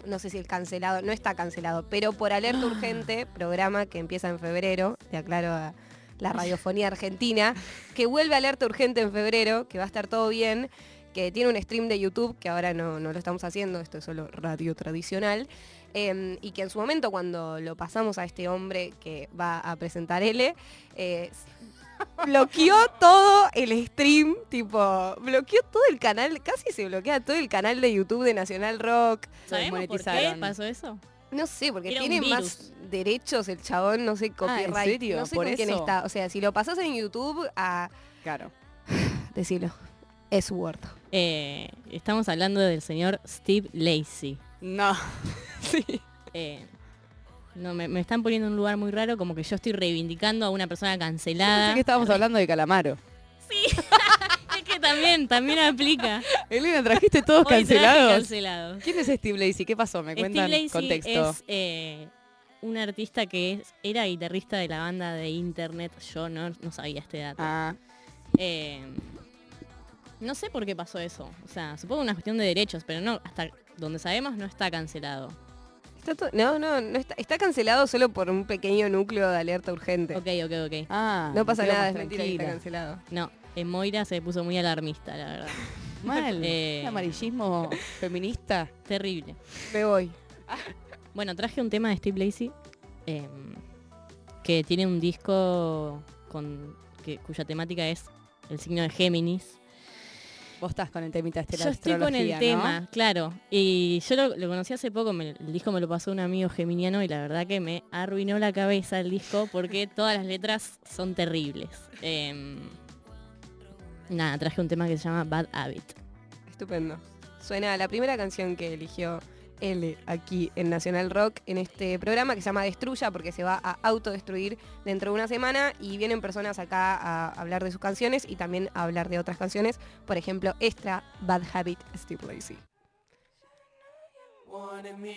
No sé si el cancelado, no está cancelado, pero por alerta urgente, programa que empieza en febrero, te aclaro a la radiofonía argentina, que vuelve a alerta urgente en febrero, que va a estar todo bien, que tiene un stream de YouTube, que ahora no, no lo estamos haciendo, esto es solo radio tradicional, eh, y que en su momento cuando lo pasamos a este hombre que va a presentar L, eh, bloqueó todo el stream, tipo, bloqueó todo el canal, casi se bloquea todo el canal de YouTube de Nacional Rock. ¿Sabemos por qué pasó eso? No sé, porque Era tiene más derechos el chabón, no sé, copyright. Ah, serio? No sé ¿Por con quién está. O sea, si lo pasas en YouTube, a Claro. decirlo, es Word. Eh, estamos hablando del señor Steve Lacey. No. sí. Eh, no, me, me están poniendo en un lugar muy raro, como que yo estoy reivindicando a una persona cancelada. Pensé que estábamos hablando de Calamaro. Es que también, también aplica. Elena, trajiste todos Hoy cancelados. cancelados. ¿Quién es Steve Lacey? ¿Qué pasó? ¿Me cuentan Steve Lacey contexto? es eh, un artista que es- era guitarrista de la banda de internet. Yo no, no sabía este dato. Ah, Eh, no sé por qué pasó eso. O sea, supongo una cuestión de derechos, pero no, hasta donde sabemos no está cancelado. Está to- no, no, no está, está cancelado solo por un pequeño núcleo de alerta urgente. Ok, ok, ok. ah, no pasa nada, es mentira que está cancelado. No, en Moira se puso muy alarmista, la verdad. Mal. Eh. Un amarillismo feminista. Terrible. Me voy. Bueno, traje un tema de Steve Lacey eh, que tiene un disco con que, cuya temática es el signo de Géminis. Vos estás con el temita este la Yo estoy con el tema, claro. Y yo lo, lo conocí hace poco, me- el disco me lo pasó un amigo geminiano y la verdad que me arruinó la cabeza el disco porque todas las letras son terribles. Em, nada, traje un tema que se llama Bad Habit. Estupendo. Suena la primera canción que eligió L aquí en Nacional Rock en este programa que se llama Destruya porque se va a autodestruir dentro de una semana y vienen personas acá a hablar de sus canciones y también a hablar de otras canciones, por ejemplo, Extra Bad Habit Steve Lacy. wanted me.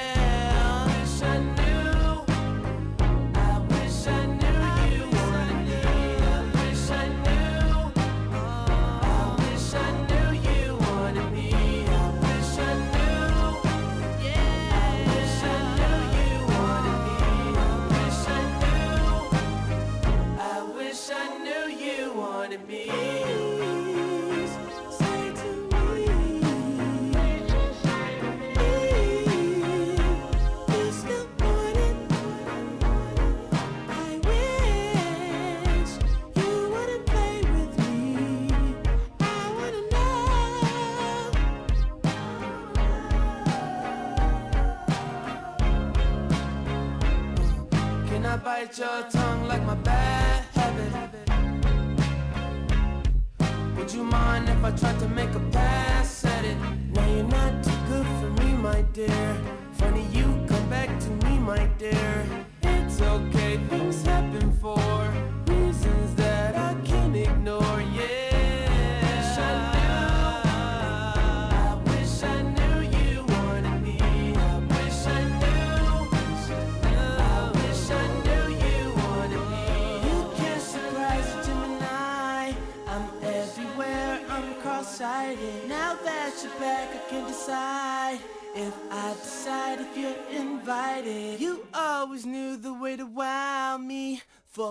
your.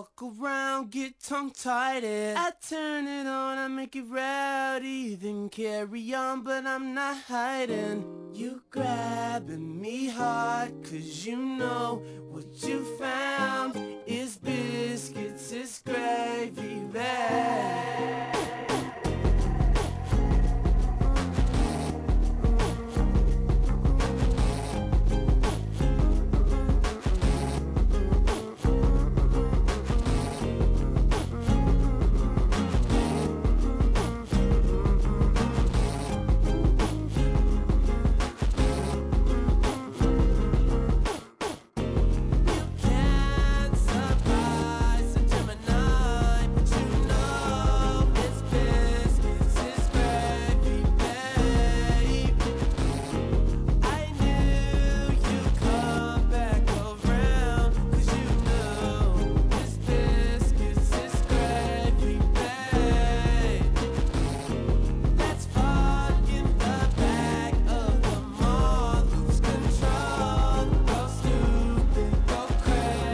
Fuck around, get tongue-tied. I turn it on, I make it rowdy, then carry on, but I'm not hiding. You grabbing me hard, cause you know what you found is biscuits, is gravy bag.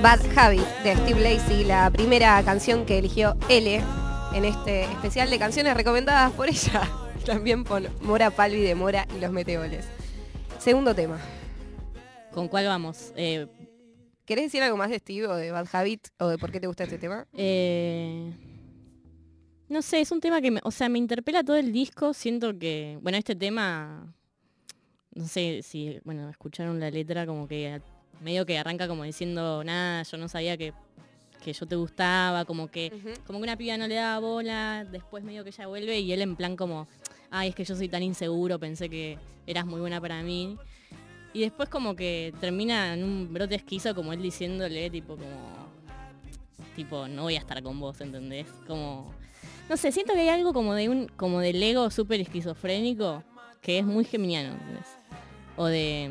Bad Habit de Steve Lacy, la primera canción que eligió L en este especial de canciones recomendadas por ella, también por Mora Palvi de Mora y los Meteoles. Segundo tema. ¿Con cuál vamos? Eh, ¿Querés decir algo más de Steve o de Bad Habit o de por qué te gusta este tema? eh, no sé, es un tema que, me, o sea, me interpela todo el disco. Siento que, bueno, este tema, no sé si, bueno, escucharon la letra como que medio que arranca como diciendo, nada, yo no sabía que, que yo te gustaba, como que, como que una piba no le daba bola, después medio que ella vuelve y él en plan como, ay, es que yo soy tan inseguro, pensé que eras muy buena para mí. Y después como que termina en un brote esquizo como él diciéndole tipo como, tipo, no voy a estar con vos, ¿entendés? Como, no sé, siento que hay algo como de un, como del ego súper esquizofrénico que es muy geminiano, ¿entendés? O de,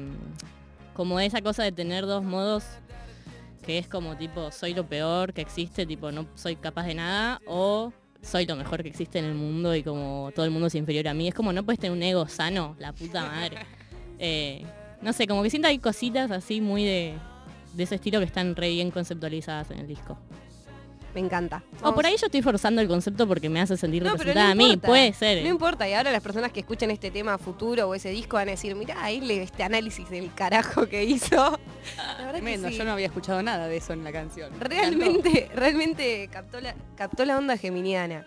como esa cosa de tener dos modos que es como tipo, soy lo peor que existe, tipo, no soy capaz de nada, o soy lo mejor que existe en el mundo y como todo el mundo es inferior a mí. Es como no puedes tener un ego sano, la puta madre. Eh, no sé, como que siento hay cositas así muy de, de ese estilo que están re bien conceptualizadas en el disco. Me encanta. O por ahí yo estoy forzando el concepto porque me hace sentir No, pero representada no a mí, importa. puede ser. No importa, y ahora las personas que escuchen este tema futuro o ese disco van a decir, mirá, ahí le este análisis del carajo que hizo. La Tremendo, sí. yo no había escuchado nada de eso en la canción. Realmente, realmente captó la, captó la onda geminiana.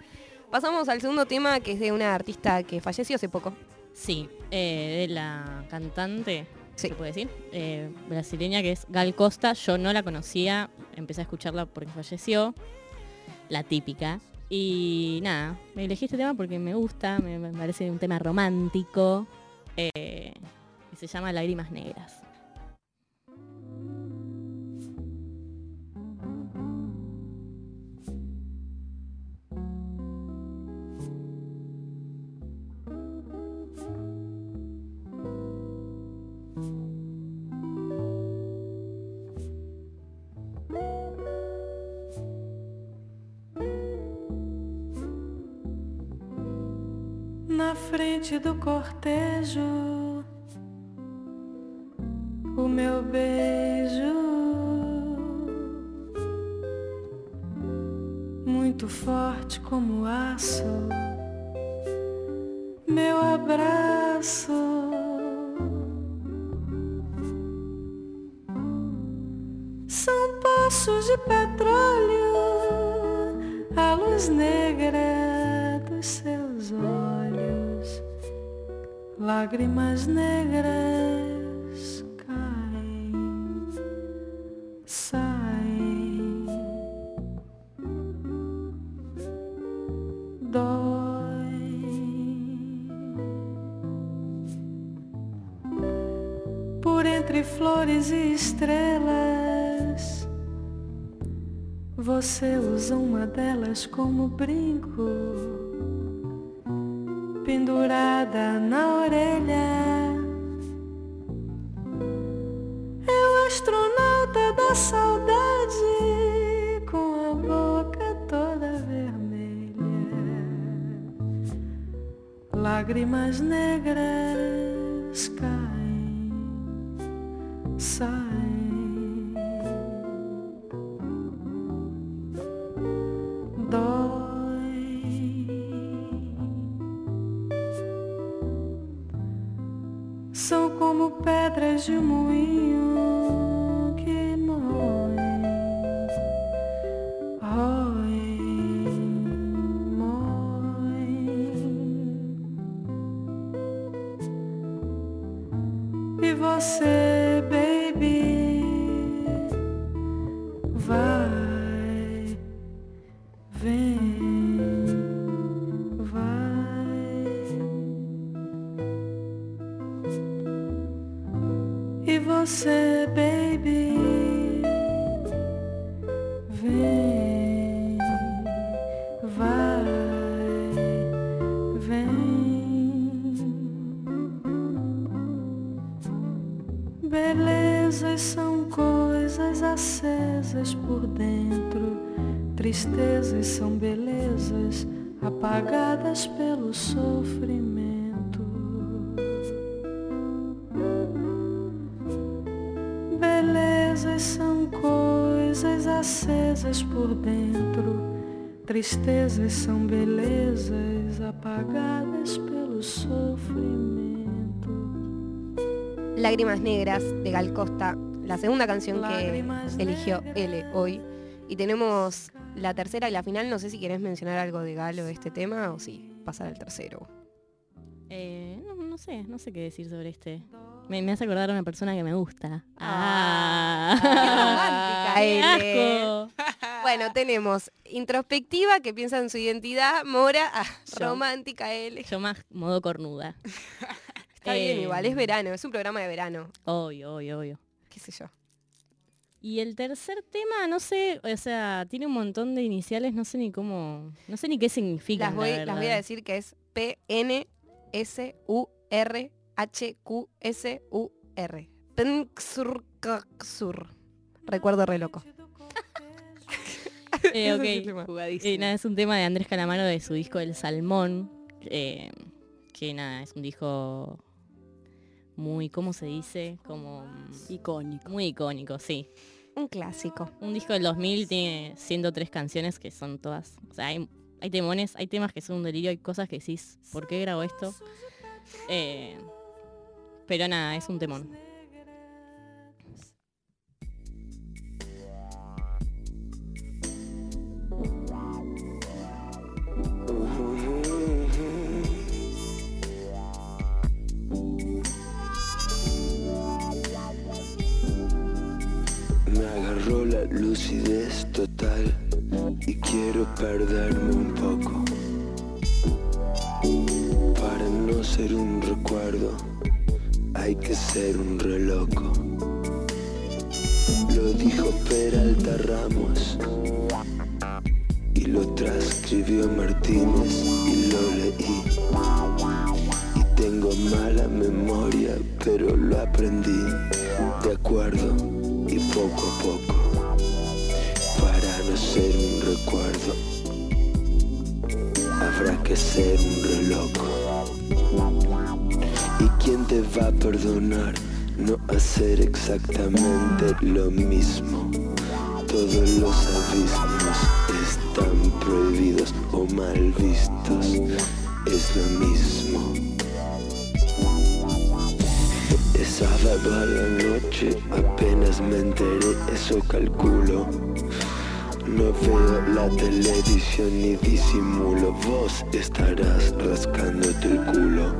Pasamos al segundo tema que es de una artista que falleció hace poco. Sí, eh, de la cantante, Sí. se puede decir, eh, brasileña que es Gal Costa. Yo no la conocía, empecé a escucharla porque falleció, la típica. Y nada, me elegí este tema porque me gusta, me, parece un tema romántico. eh, y se llama Lágrimas Negras. Frente do cortejo, o meu beijo, muito forte como aço, meu abraço. São poços de petróleo, a luz negra dos seus olhos, lágrimas negras caem, saem, dói. Por entre flores e estrelas. Você usa uma delas como brinco, pendurada na orelha. É o astronauta da saudade, com a boca toda vermelha. Lágrimas negras último tristezas são belezas apagadas pelo sofrimento. Lágrimas Negras de Gal Costa, la segunda canción que eligió. L hoy. Y tenemos la tercera y la final. No sé si querés mencionar algo de Galo de este tema o si pasar al tercero. Eh, no, no sé, no sé qué decir sobre este. Me, me hace acordar a una persona que me gusta. Ah, Ah, qué romántica, ¡Qué L. asco! Bueno, tenemos introspectiva que piensa en su identidad, Mora, ah, romántica L. Yo más modo cornuda. Está bien Eh, igual, es verano, es un programa de verano, Obvio, obvio, obvio. qué sé yo. Y el tercer tema, no sé, o sea, tiene un montón de iniciales, no sé ni cómo, no sé ni qué significa. Las voy, las voy a decir que es P-N-S-U-R-H-Q-S-U-R. Penxurkaxur. Recuerdo re loco. Eh, ok. es. Jugadísimo. Eh, nada, es un tema de Andrés Calamaro de su disco El Salmón, eh, que nada, es un disco muy, ¿cómo se dice? Como mm, Icónico. muy icónico, sí. Un clásico. Un disco del 2000 tiene 103 canciones que son todas, o sea, hay, hay temones, hay temas que son un delirio, hay cosas que decís, ¿por qué grabo esto? Pero nada, es un temón. Lucidez total y quiero perderme un poco. Para no ser un recuerdo, hay que ser un reloco. Lo dijo Peralta Ramos y lo transcribió Martínez y lo leí. Y tengo mala memoria, pero lo aprendí de acuerdo y poco a poco. Ser un recuerdo, habrá que ser un reloj. ¿Y quién te va a perdonar no hacer exactamente lo mismo? Todos los abismos están prohibidos o mal vistos, es lo mismo. Es sábado la noche, apenas me enteré, eso calculo. No veo la televisión ni disimulo, vos estarás rascándote el culo.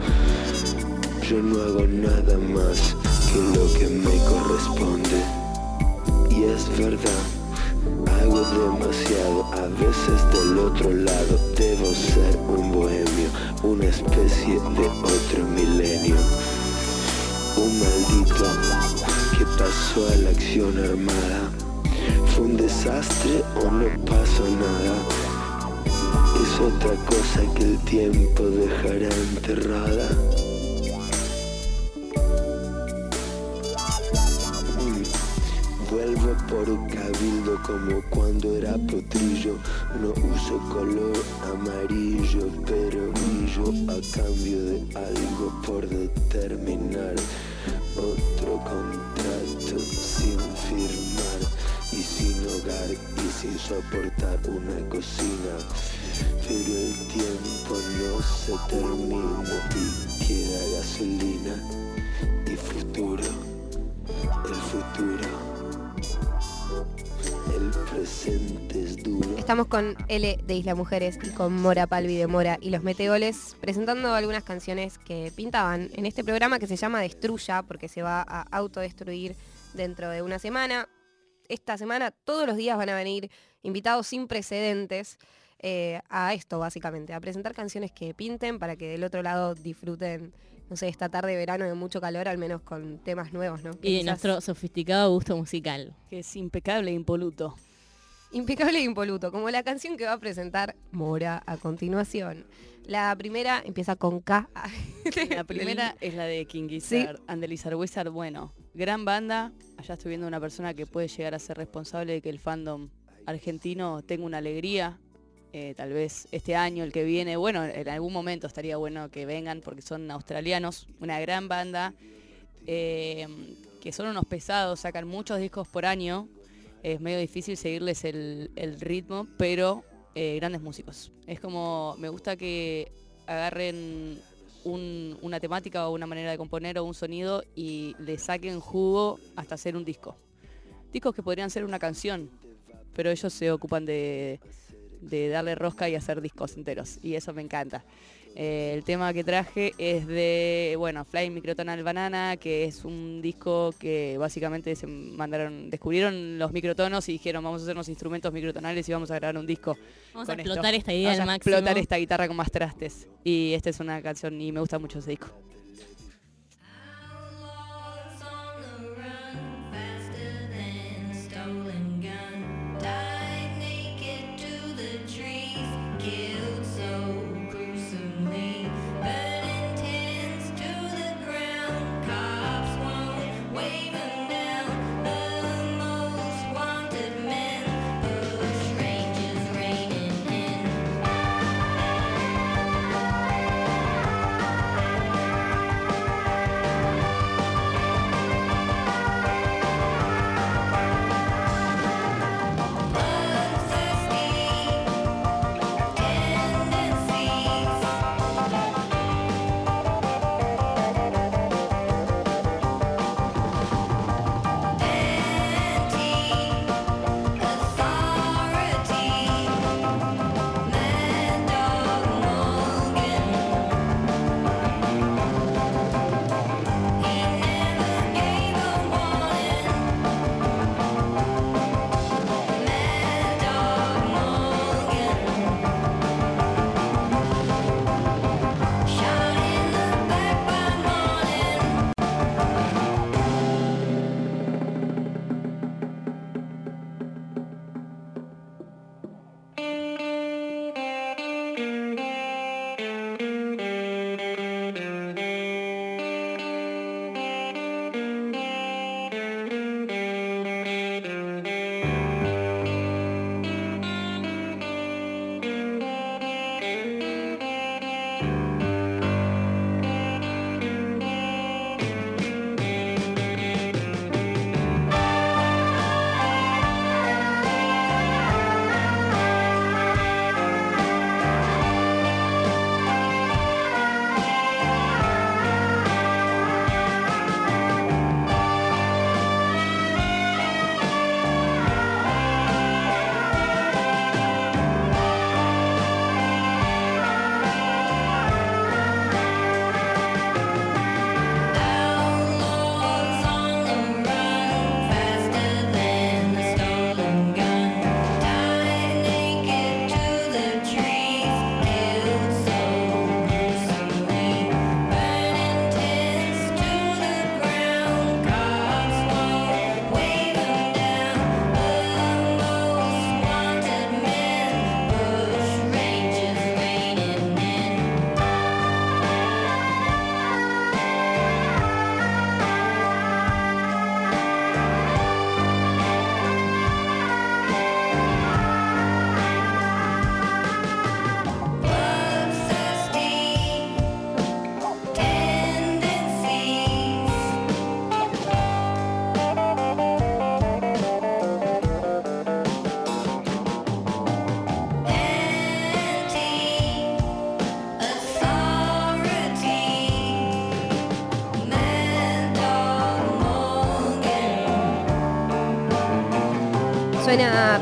Yo no hago nada más que lo que me corresponde. Y es verdad, hago demasiado, a veces del otro lado debo ser un bohemio, una especie de otro milenio. Un maldito que pasó a la acción armada. ¿Fue un desastre o no pasó nada? Es otra cosa que el tiempo dejará enterrada. Mm. Vuelvo por cabildo como cuando era potrillo. No uso color amarillo, pero brillo a cambio de algo por determinar. Otro contrato sin sin soportar una cocina. Pero el tiempo no se termina y queda gasolina y futuro, el futuro. El presente es duro. Estamos con L de Isla Mujeres y con Mora Palvi de Mora y los Meteoles presentando algunas canciones que pintaban en este programa que se llama Destruya porque se va a autodestruir dentro de una semana. Esta semana todos los días van a venir invitados sin precedentes eh, a esto básicamente, a presentar canciones que pinten para que del otro lado disfruten, no sé, esta tarde de verano de mucho calor, al menos con temas nuevos, ¿no? Y de nuestro sofisticado gusto musical. Que es impecable e impoluto. Impecable e impoluto, como la canción que va a presentar Mora a continuación. La primera empieza con K. La primera es la de King Gizzard and the Lizard Wizard. Bueno, gran banda. Allá estoy viendo una persona que puede llegar a ser responsable de que el fandom argentino tenga una alegría. Eh, tal vez este año, el que viene, bueno, en algún momento estaría bueno que vengan porque son australianos, una gran banda, eh, que son unos pesados, sacan muchos discos por año, es medio difícil seguirles el, el ritmo, pero eh, grandes músicos. Es como, me gusta que agarren un- una temática o una manera de componer o un sonido y le saquen jugo hasta hacer un disco. Discos que podrían ser una canción, pero ellos se ocupan de darle rosca y hacer discos enteros. Y eso me encanta. Eh, el tema que traje es de, bueno, Fly Microtonal Banana, que es un disco que básicamente se mandaron, descubrieron los microtonos y dijeron vamos a hacer unos instrumentos microtonales y vamos a grabar un disco. Vamos a esto. explotar esta idea Vamos al a máximo. explotar esta guitarra con más trastes. Y esta es una canción y me gusta mucho ese disco.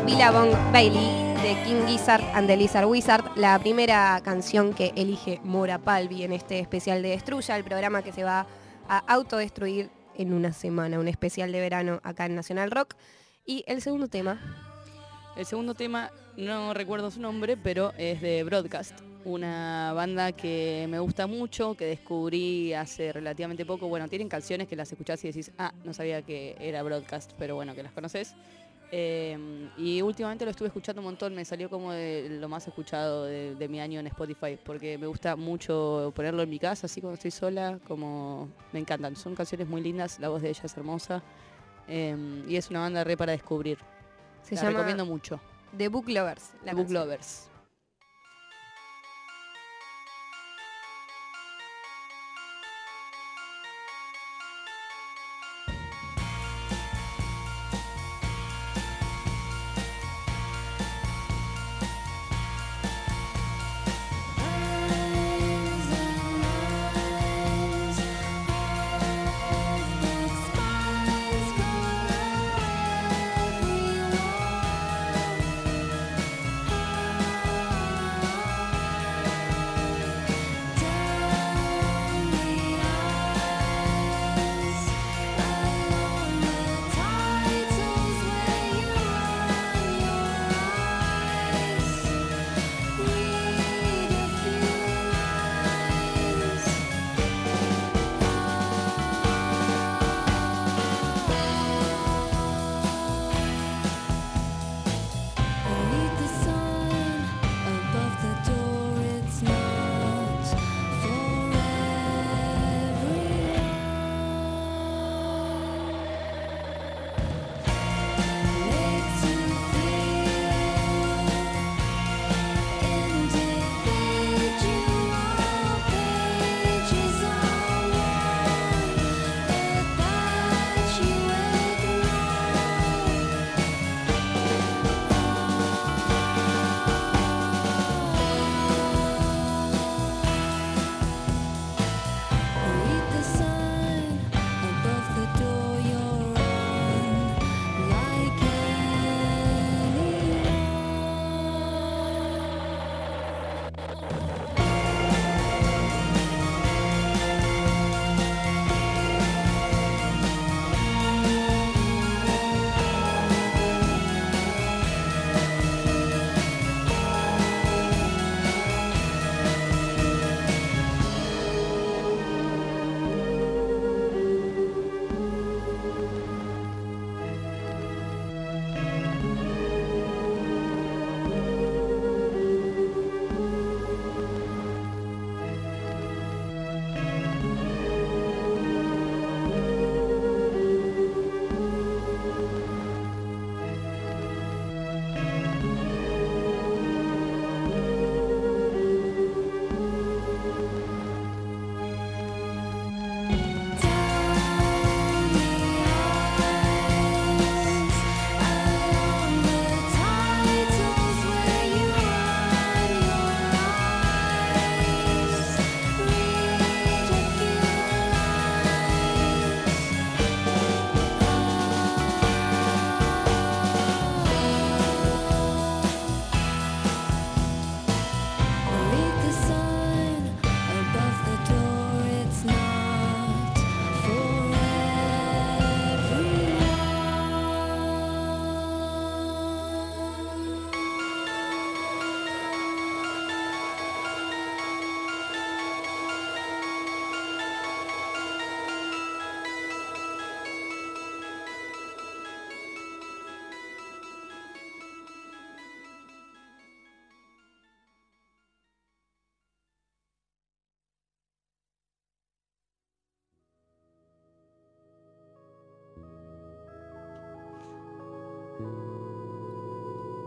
Suena Billabong Bailey de King Gizzard and the Lizard Wizard, la primera canción que elige Mora Palvi en este especial de Destruya, el programa que se va a autodestruir en una semana, un especial de verano acá en Nacional Rock. Y el segundo tema, El segundo tema, no recuerdo su nombre, pero es de Broadcast, una banda que me gusta mucho, que descubrí hace relativamente poco. Bueno, tienen canciones que las escuchás y decís, ah, no sabía que era Broadcast, pero bueno, que las conoces. Eh, y últimamente lo estuve escuchando un montón, me salió como de lo más escuchado de, de mi año en Spotify, porque me gusta mucho ponerlo en mi casa, así cuando estoy sola, como me encantan. Son canciones muy lindas, la voz de ella es hermosa. eh, y es una banda re para descubrir. se la llama recomiendo mucho. The Book Lovers. La The Book. Lovers.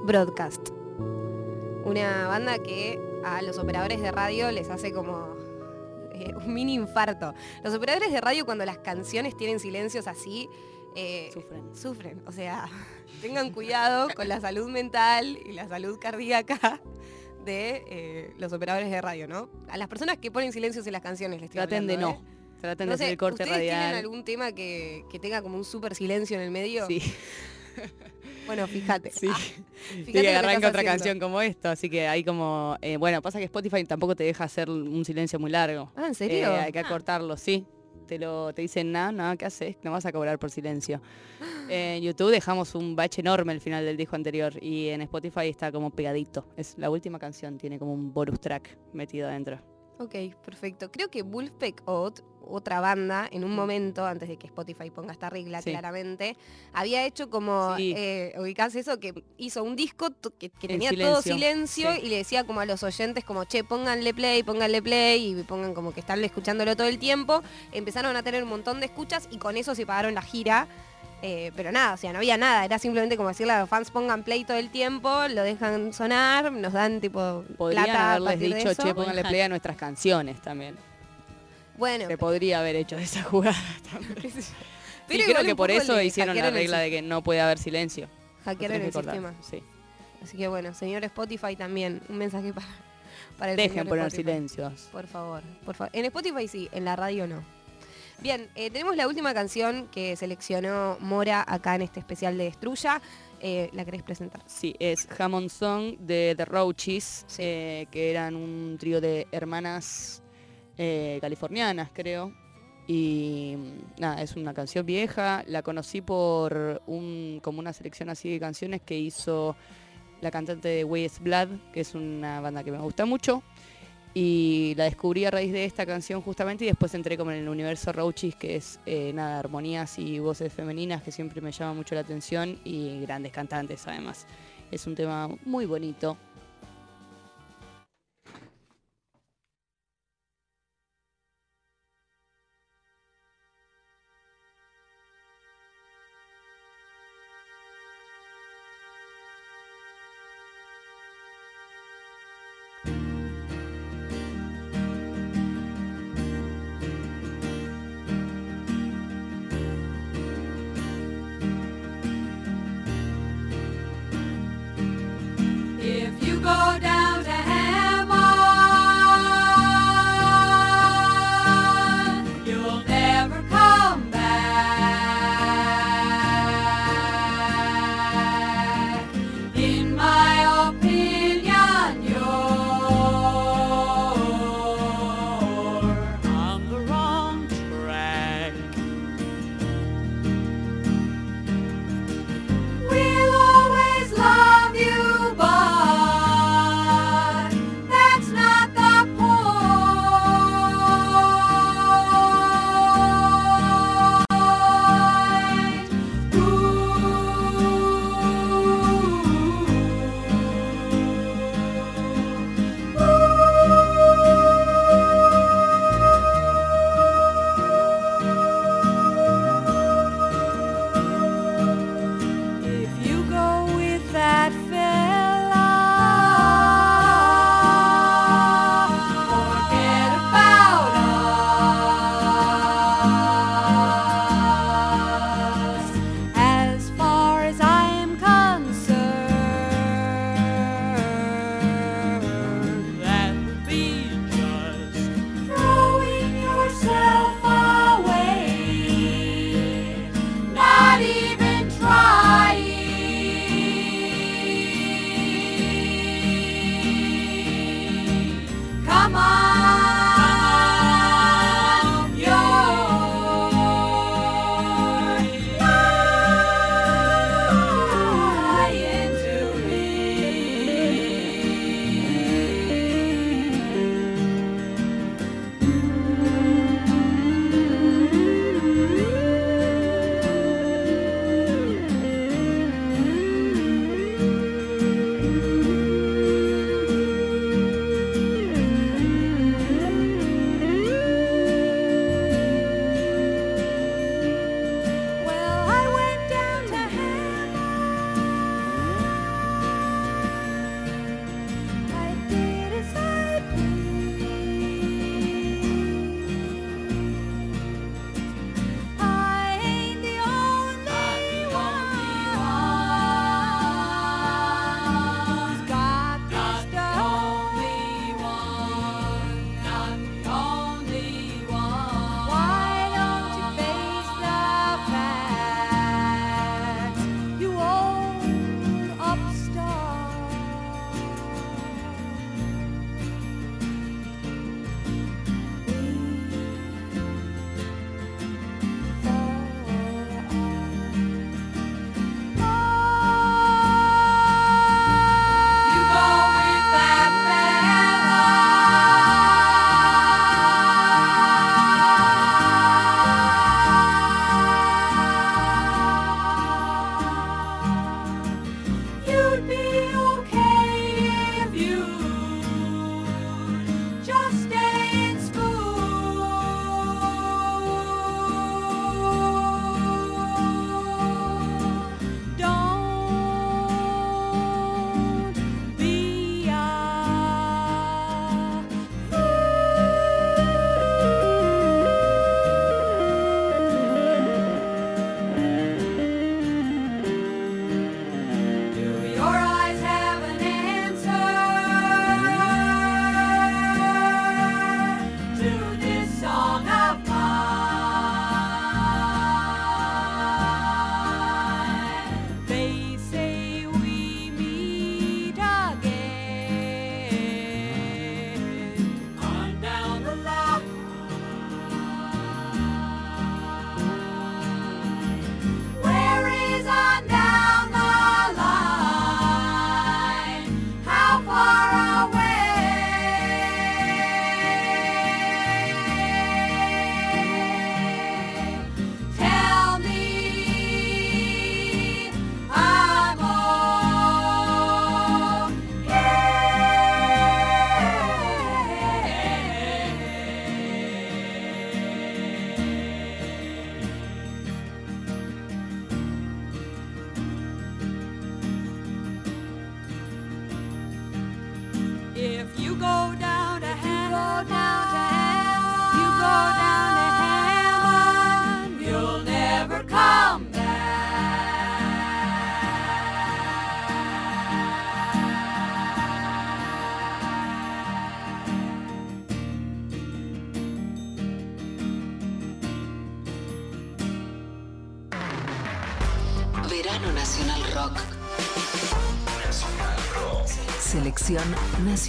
Broadcast. Una banda que a los operadores de radio les hace como eh, un mini infarto. Los operadores de radio cuando las canciones tienen silencios así, eh, Sufren. Sufren. O sea, tengan cuidado con la salud mental y la salud cardíaca de eh, los operadores de radio, ¿no? A las personas que ponen silencios en las canciones les estoy Traten de no. Traten de No hacer el corte ¿ustedes tienen radial. algún tema que, que tenga como un súper silencio en el medio? Sí. Bueno, fíjate. Sí. Ah, fíjate que arranca otra haciendo. canción como esto, así que hay como, eh, bueno, pasa que Spotify tampoco te deja hacer un silencio muy largo. Ah, ¿en serio? Eh, hay que acortarlo, sí. Te lo te dicen, nada, nada, ¿qué haces? No vas a cobrar por silencio. Eh, en YouTube dejamos un bache enorme al final del disco anterior y en Spotify está como pegadito. Es la última canción, tiene como un bonus track metido adentro. Ok, perfecto. Creo que Wolfpack Out, otra banda, en un momento, antes de que Spotify ponga esta regla Sí. claramente, había hecho como, Sí. eh, ubicás eso, que hizo un disco que, que En tenía todo silencio, silencio sí. y le decía como a los oyentes como, che, pónganle play, pónganle play y pongan como que están escuchándolo todo el tiempo. Empezaron a tener un montón de escuchas y con eso se pagaron la gira. Eh, pero nada, o sea, no había nada, era simplemente como decirle a los fans pongan play todo el tiempo, lo dejan sonar, nos dan tipo Podrían plata haberles de dicho, che, pónganle play a nuestras canciones también. Bueno, Se podría haber hecho esa jugada también. Pero creo que por eso hicieron la regla de que no puede haber silencio. Hackearon el sistema. Sí. Así que bueno, señor Spotify también, un mensaje para, para el Dejen señor poner Spotify. silencios. Por favor, por favor. En Spotify sí, en la radio no. Bien, eh, tenemos la última canción que seleccionó Mora acá en este especial de Destruya. Eh, ¿La querés presentar? Sí, es Hammond Song de The Roaches, Sí. eh, que eran un trío de hermanas eh, californianas, creo. Y mm, nada, es una canción vieja. La conocí por un, como una selección así de canciones que hizo la cantante de Ways Blood, que es una banda que me gusta mucho. Y la descubrí a raíz de esta canción justamente y después entré como en el universo Roaches, que es eh, nada, armonías y voces femeninas que siempre me llama mucho la atención y grandes cantantes además. Es un tema muy bonito.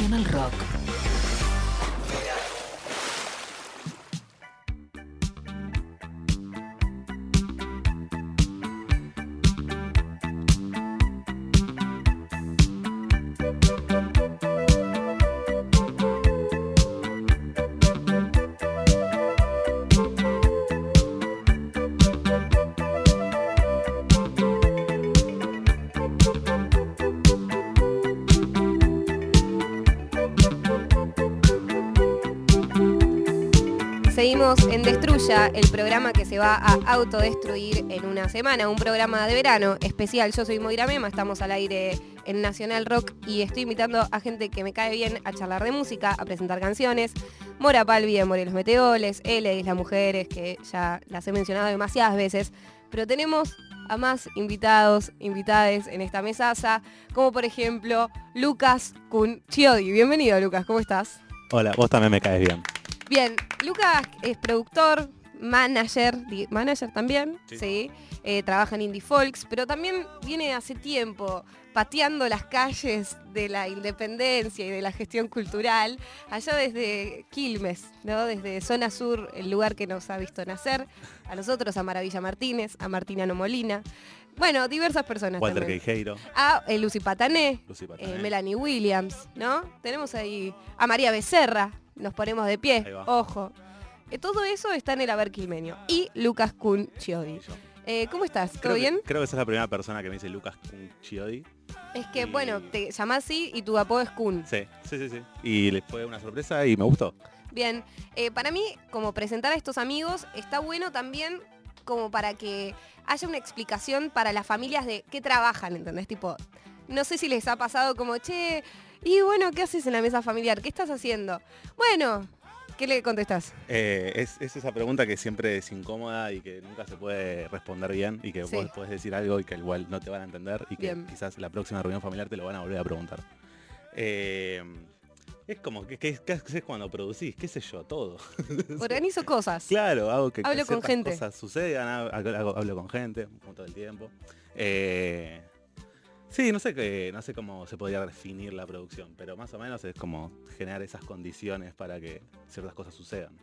Nacional Rock. Seguimos en Destruya, el programa que se va a autodestruir en una semana, un programa de verano especial. Yo soy Moira Mema, estamos al aire en Nacional Rock y estoy invitando a gente que me cae bien a charlar de música, a presentar canciones. Mora Palvi de More los Meteoles, L Islas Mujeres, que ya las he mencionado demasiadas veces, pero tenemos a más invitados, invitades en esta mesaza, como por ejemplo Lucas Kun Chiodi. Bienvenido Lucas, ¿cómo estás? Hola, vos también me caes bien. Bien, Lucas es productor, manager, manager también, sí, Sí. Eh, trabaja en Indie Folks, pero también viene hace tiempo pateando las calles de la independencia y de la gestión cultural, allá desde Quilmes, ¿no? Desde Zona Sur, el lugar que nos ha visto nacer, a nosotros, a Maravilla Martínez, a Martina Molina, bueno, diversas personas Walter también. Queijeiro. A eh, Lucy Patané, Lucy eh, Patané. Melanie Williams, ¿no? Tenemos ahí a María Becerra, nos ponemos de pie, ojo. Eh, todo eso está en el haber quilmeño. Y Lucas Kun Chiodi. Eh, ¿Cómo estás? ¿Todo Creo que- bien? creo que sos la primera persona que me dice Lucas Chiodi. Es que, y- bueno, te llamás así y tu apodo es Kun. Sí, sí, sí, sí. Y les fue una sorpresa y me gustó. Bien, eh, para mí, como presentar a estos amigos, está bueno también como para que haya una explicación para las familias de qué trabajan, ¿entendés? Tipo, no sé si les ha pasado como, che, y bueno, ¿qué haces en la mesa familiar? ¿Qué estás haciendo? Bueno, ¿qué le contestás? Eh, es, es esa pregunta que siempre es incómoda y que nunca se puede responder bien y que Sí. vos podés decir algo y que igual no te van a entender y que Bien. quizás la próxima reunión familiar te lo van a volver a preguntar. Eh, es como, que qué, qué haces cuando producís? ¿Qué sé yo? Todo. Organizo cosas. Claro, hago que, que Hablo con gente. cosas sucedan, hago- hablo con gente todo el tiempo. Eh, sí, no sé qué, no sé cómo se podría definir la producción, pero más o menos es como generar esas condiciones para que ciertas cosas sucedan.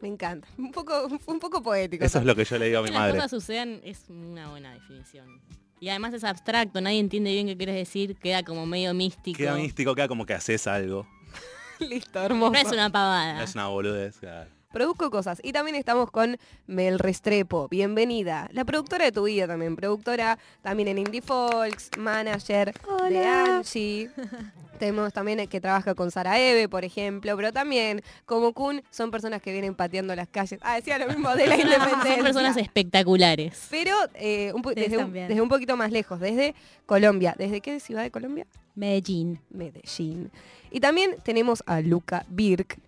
Me encanta. Un poco, un poco poético. Eso es lo que yo le digo a mi Que las madre. cosas sucedan es una buena definición. Y además es abstracto, nadie entiende bien qué quieres decir, queda como medio místico. Queda místico, queda como que haces algo. Listo, hermoso. No es una pavada. No es una boludez. claro. Produzco cosas. Y también estamos con Mel Restrepo. Bienvenida. La productora de tu vida también. Productora también en Indie Folks, manager de Angie. Tenemos también que trabaja con Sara Eve, por ejemplo, pero también, como Kun, son personas que vienen pateando las calles. Ah, decía lo mismo de la independencia. Son personas espectaculares. Pero eh, un desde, un, desde un poquito más lejos, desde Colombia. ¿Desde qué ciudad de Colombia? Medellín. Medellín. Y también tenemos a Luca Birk.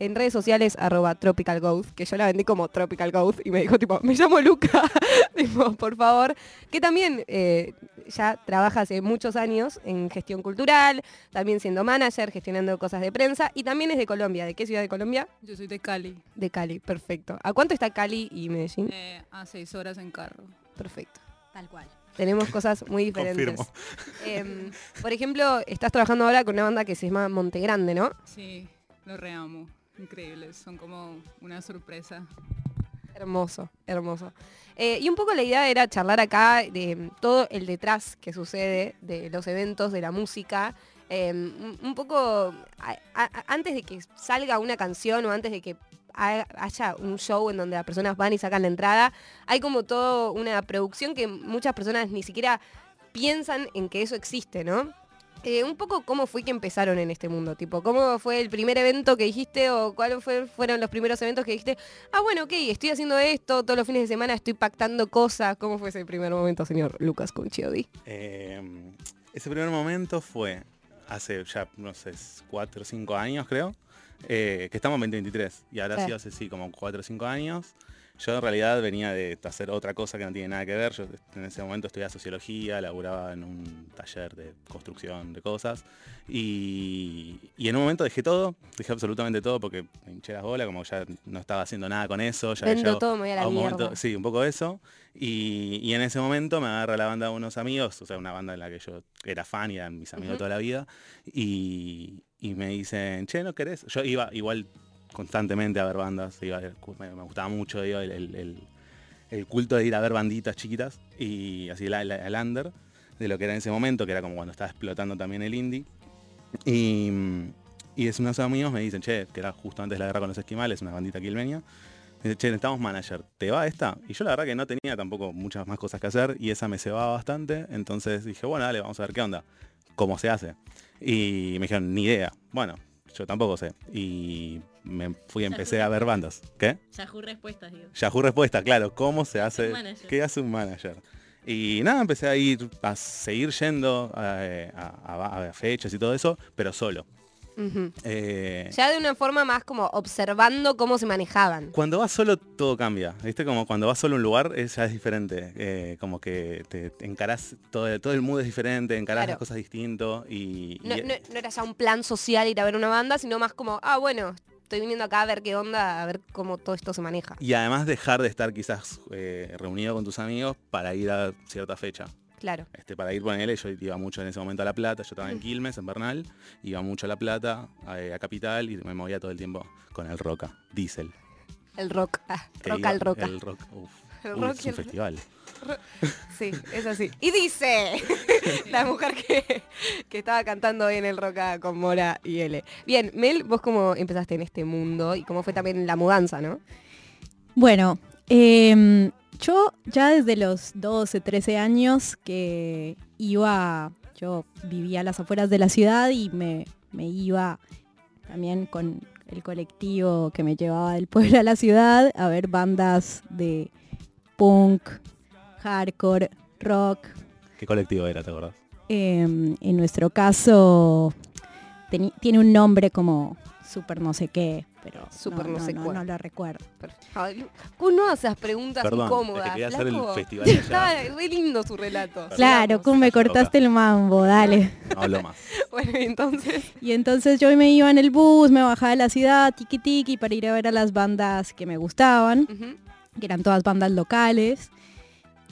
En redes sociales, arroba Tropical Ghost, que yo la vendí como Tropical Ghost y me dijo tipo, me llamo Luca, tipo, por favor. Que también eh, ya trabaja hace muchos años en gestión cultural, también siendo manager, gestionando cosas de prensa y también es de Colombia. ¿De qué ciudad de Colombia? Yo soy de Cali, De Cali, perfecto. ¿A cuánto está Cali y Medellín? eh, a seis horas en carro. Perfecto. Tal cual. Tenemos cosas muy diferentes. Em, por ejemplo, estás trabajando ahora con una banda que se llama Montegrande, ¿no? Sí, los reamo. Increíbles, son como una sorpresa. Hermoso, hermoso. Eh, y un poco la idea era charlar acá de mm, todo el detrás que sucede de los eventos, de la música. Eh, un poco antes de que salga una canción o antes de que ha- haya un show en donde las personas van y sacan la entrada, hay como toda una producción que muchas personas ni siquiera piensan en que eso existe, ¿no? Eh, un poco cómo fue que empezaron en este mundo, tipo, cómo fue el primer evento que dijiste o cuáles fueron los primeros eventos que dijiste, ah, bueno, ok, estoy haciendo esto, todos los fines de semana estoy pactando cosas. ¿Cómo fue ese primer momento, señor Lucas Conchiodi? Eh, ese primer momento fue hace ya, no sé, 4 o 5 años creo, eh, que estamos en 2023. Y ahora Sí. sí hace sí, como 4 o 5 años. Yo en realidad venía de hacer otra cosa que no tiene nada que ver. Yo en ese momento estudiaba sociología, laburaba en un taller de construcción de cosas. Y, y en un momento dejé todo, dejé absolutamente todo porque me hinché las bolas, como ya no estaba haciendo nada con eso. Ya Vendo todo, me voy a la un momento- mierda. sí, un poco eso. Y, y en ese momento me agarra la banda de unos amigos, o sea, una banda en la que yo era fan y eran mis amigos Ujú. toda la vida. Y, y me dicen, che, ¿no querés? Yo iba igual constantemente a ver bandas, iba me, gustaba mucho el, el- el- el culto de ir a ver banditas chiquitas y así la- el under de lo que era en ese momento, que era como cuando estaba explotando también el indie. Y, y es unos amigos me dicen, che, que era justo antes de la guerra con los esquimales, una bandita quilmeña. Me dice, che, necesitamos manager, ¿te va esta? Y yo la verdad que no tenía tampoco muchas más cosas que hacer y esa me cebaba bastante. Entonces dije, bueno, dale, vamos a ver qué onda, cómo se hace. Y me dijeron, ni idea. Bueno, yo tampoco sé. Y me fui, empecé a ver bandas. ¿Qué? Yahoo respuestas, digo. Yahoo Respuesta, claro, ¿cómo se hace? ¿Qué hace un manager? Y nada, empecé a ir, a seguir yendo eh, a, a- a fechas y todo eso, pero solo. Eh, Ya de una forma más como observando cómo se manejaban. cuando vas solo todo cambia, ¿viste? Como cuando vas solo a un lugar es, ya es diferente. eh, como que te, te encarás, todo, todo el mood es diferente, encarás Claro. las cosas distinto y... No, y- no- no era ya un plan social ir a ver una banda, sino más como, ah, bueno, estoy viniendo acá a ver qué onda, a ver cómo todo esto se maneja. y además dejar de estar quizás eh, reunido con tus amigos para ir a cierta fecha. Claro. Este, para ir, ponele, yo iba mucho en ese momento a La Plata, yo estaba en Quilmes, en Bernal, iba mucho a La Plata, a, a Capital y me movía todo el tiempo con el Roca, Diesel. El rock. Ah, rock iba- al roca. El rock, uf. El Uy, rock es un el- festival. Sí, es así. Y dice la mujer que, estaba cantando hoy en el Roca con Mora y L. Bien, Mel, vos cómo empezaste en este mundo y cómo fue también la mudanza, ¿no? Bueno, em, yo ya desde los 12, 13 años que iba, yo vivía a las afueras de la ciudad y me iba también con el colectivo que me llevaba del pueblo a la ciudad a ver bandas de punk, hardcore, rock. ¿Qué colectivo era, te acordás? Em, en nuestro caso tiene un nombre como super no sé qué, pero no no, sé no, cuál. no lo recuerdo. Ay, Kun no hace esas preguntas Perdón, incómodas. es que quería hacer el festival allá. Estaba re lindo su relato. Claro, Kun, me cortaste el mambo, dale. No hablo más. Bueno, y entonces. Y entonces yo me iba en el bus, me bajaba de la ciudad, tiki tiki, para ir a ver a las bandas que me gustaban, que eran todas bandas locales.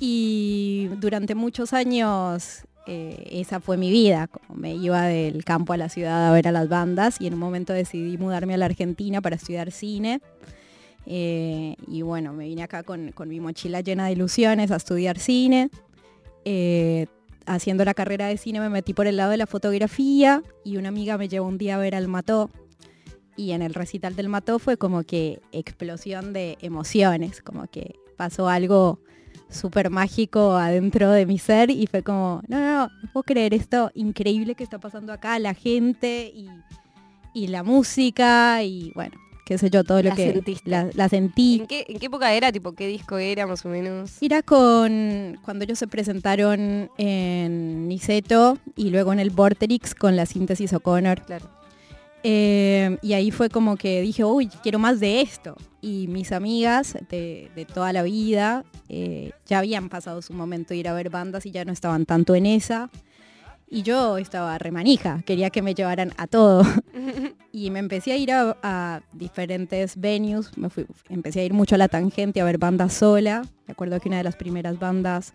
Y durante muchos años eh, esa fue mi vida, como me iba del campo a la ciudad a ver a las bandas y en un momento decidí mudarme a la Argentina para estudiar cine. Eh, y bueno, me vine acá con, con mi mochila llena de ilusiones a estudiar cine. Eh, haciendo la carrera de cine me metí por el lado de la fotografía y una amiga me llevó un día a ver al Mató. Y en el recital del Mató fue como que explosión de emociones, como que pasó algo súper mágico adentro de mi ser y fue como, no, no, no, no puedo creer esto increíble que está pasando acá, la gente y, y la música y bueno, qué sé yo, todo lo La que sentiste. la, la sentí. ¿En qué, ¿En qué época era? Tipo, ¿qué disco era más o menos? Era con cuando ellos se presentaron en Niceto y luego en el Vorterix con la síntesis O'Connor. Claro. Eh, y ahí fue como que dije, uy, quiero más de esto. Y mis amigas de, de toda la vida eh, ya habían pasado su momento de ir a ver bandas y ya no estaban tanto en esa. Y yo estaba remanija, quería que me llevaran a todo. y me empecé a ir a, a diferentes venues, me fui, empecé a ir mucho a la tangente a ver bandas sola. Me acuerdo que una de las primeras bandas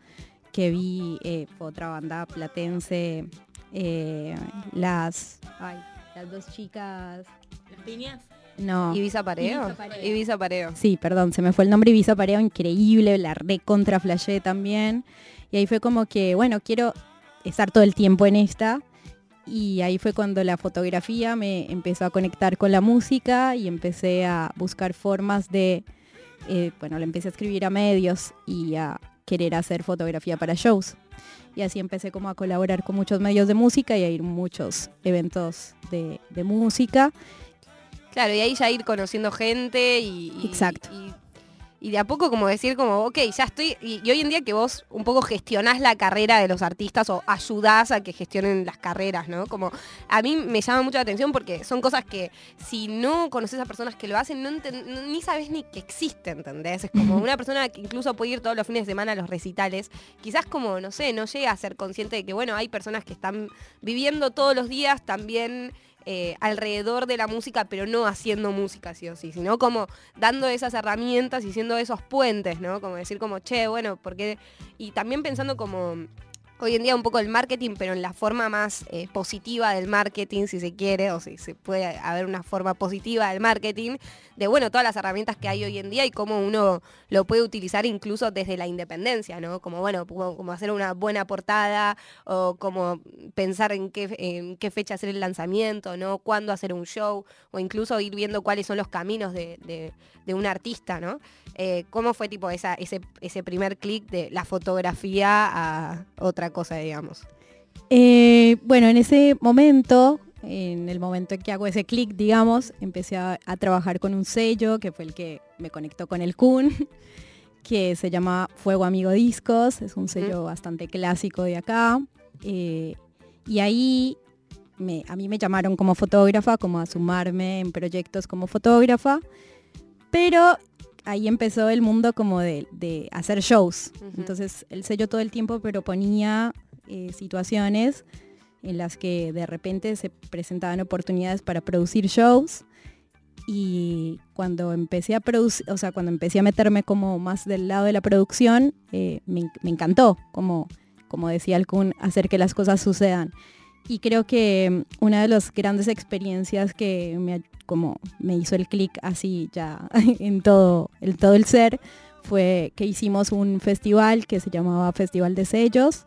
que vi eh, fue otra banda platense, eh, las, ay, las dos chicas, ¿Las piñas? no. ¿Ibiza Pareo? Ibiza Pareo. Ibiza Pareo. Sí, perdón, se me fue el nombre Ibiza Pareo, increíble, la recontra flashé también. Y ahí fue como que, bueno, quiero estar todo el tiempo en esta. Y ahí fue cuando la fotografía me empezó a conectar con la música y empecé a buscar formas de, eh, bueno, le empecé a escribir a medios y a querer hacer fotografía para shows. Y así empecé como a colaborar con muchos medios de música y a ir a muchos eventos de, de música. Claro, y ahí ya ir conociendo gente y... y- Exacto. Y, y de a poco como decir como, ok, ya estoy, y, y hoy en día que vos un poco gestionás la carrera de los artistas o ayudás a que gestionen las carreras, ¿no? Como a mí me llama mucho la atención porque son cosas que si no conoces a personas que lo hacen, no ni sabes ni que existen, ¿entendés? Es como una persona que incluso puede ir todos los fines de semana a los recitales, quizás como, no sé, no llega a ser consciente de que, bueno, hay personas que están viviendo todos los días también eh, alrededor de la música, pero no haciendo música, sí o sí, sino como dando esas herramientas y siendo esos puentes, ¿no? Como decir como, che, bueno, porque... Y también pensando como hoy en día un poco el marketing, pero en la forma más eh, positiva del marketing, si se quiere, o si se puede haber una forma positiva del marketing, de bueno, todas las herramientas que hay hoy en día y cómo uno lo puede utilizar incluso desde la independencia, ¿no? Como bueno, como, hacer una buena portada o como pensar en qué, qué fecha hacer el lanzamiento, ¿no? Cuándo hacer un show o incluso ir viendo cuáles son los caminos de, un artista, ¿no? Eh, ¿Cómo fue tipo ese, ese primer clic de la fotografía a otra cosa, digamos? Eh, bueno, en ese momento, en el momento en que hago ese clic, digamos, empecé a, a trabajar con un sello que fue el que me conectó con el Kun, que se llama Fuego Amigo Discos, es un sello bastante clásico de acá. eh, y ahí me- a mí me llamaron como fotógrafa, como a sumarme en proyectos como fotógrafa, pero ahí empezó el mundo como de, de hacer shows. Entonces el sello todo el tiempo proponía eh, situaciones en las que de repente se presentaban oportunidades para producir shows y cuando empecé a producir, o sea, cuando empecé a meterme como más del lado de la producción, eh, me, me encantó, como, como decía Kun, hacer que las cosas sucedan. Y creo que mm, una de las grandes experiencias que me, como me hizo el clic así ya en todo, en todo el ser fue que hicimos un festival que se llamaba Festival de Sellos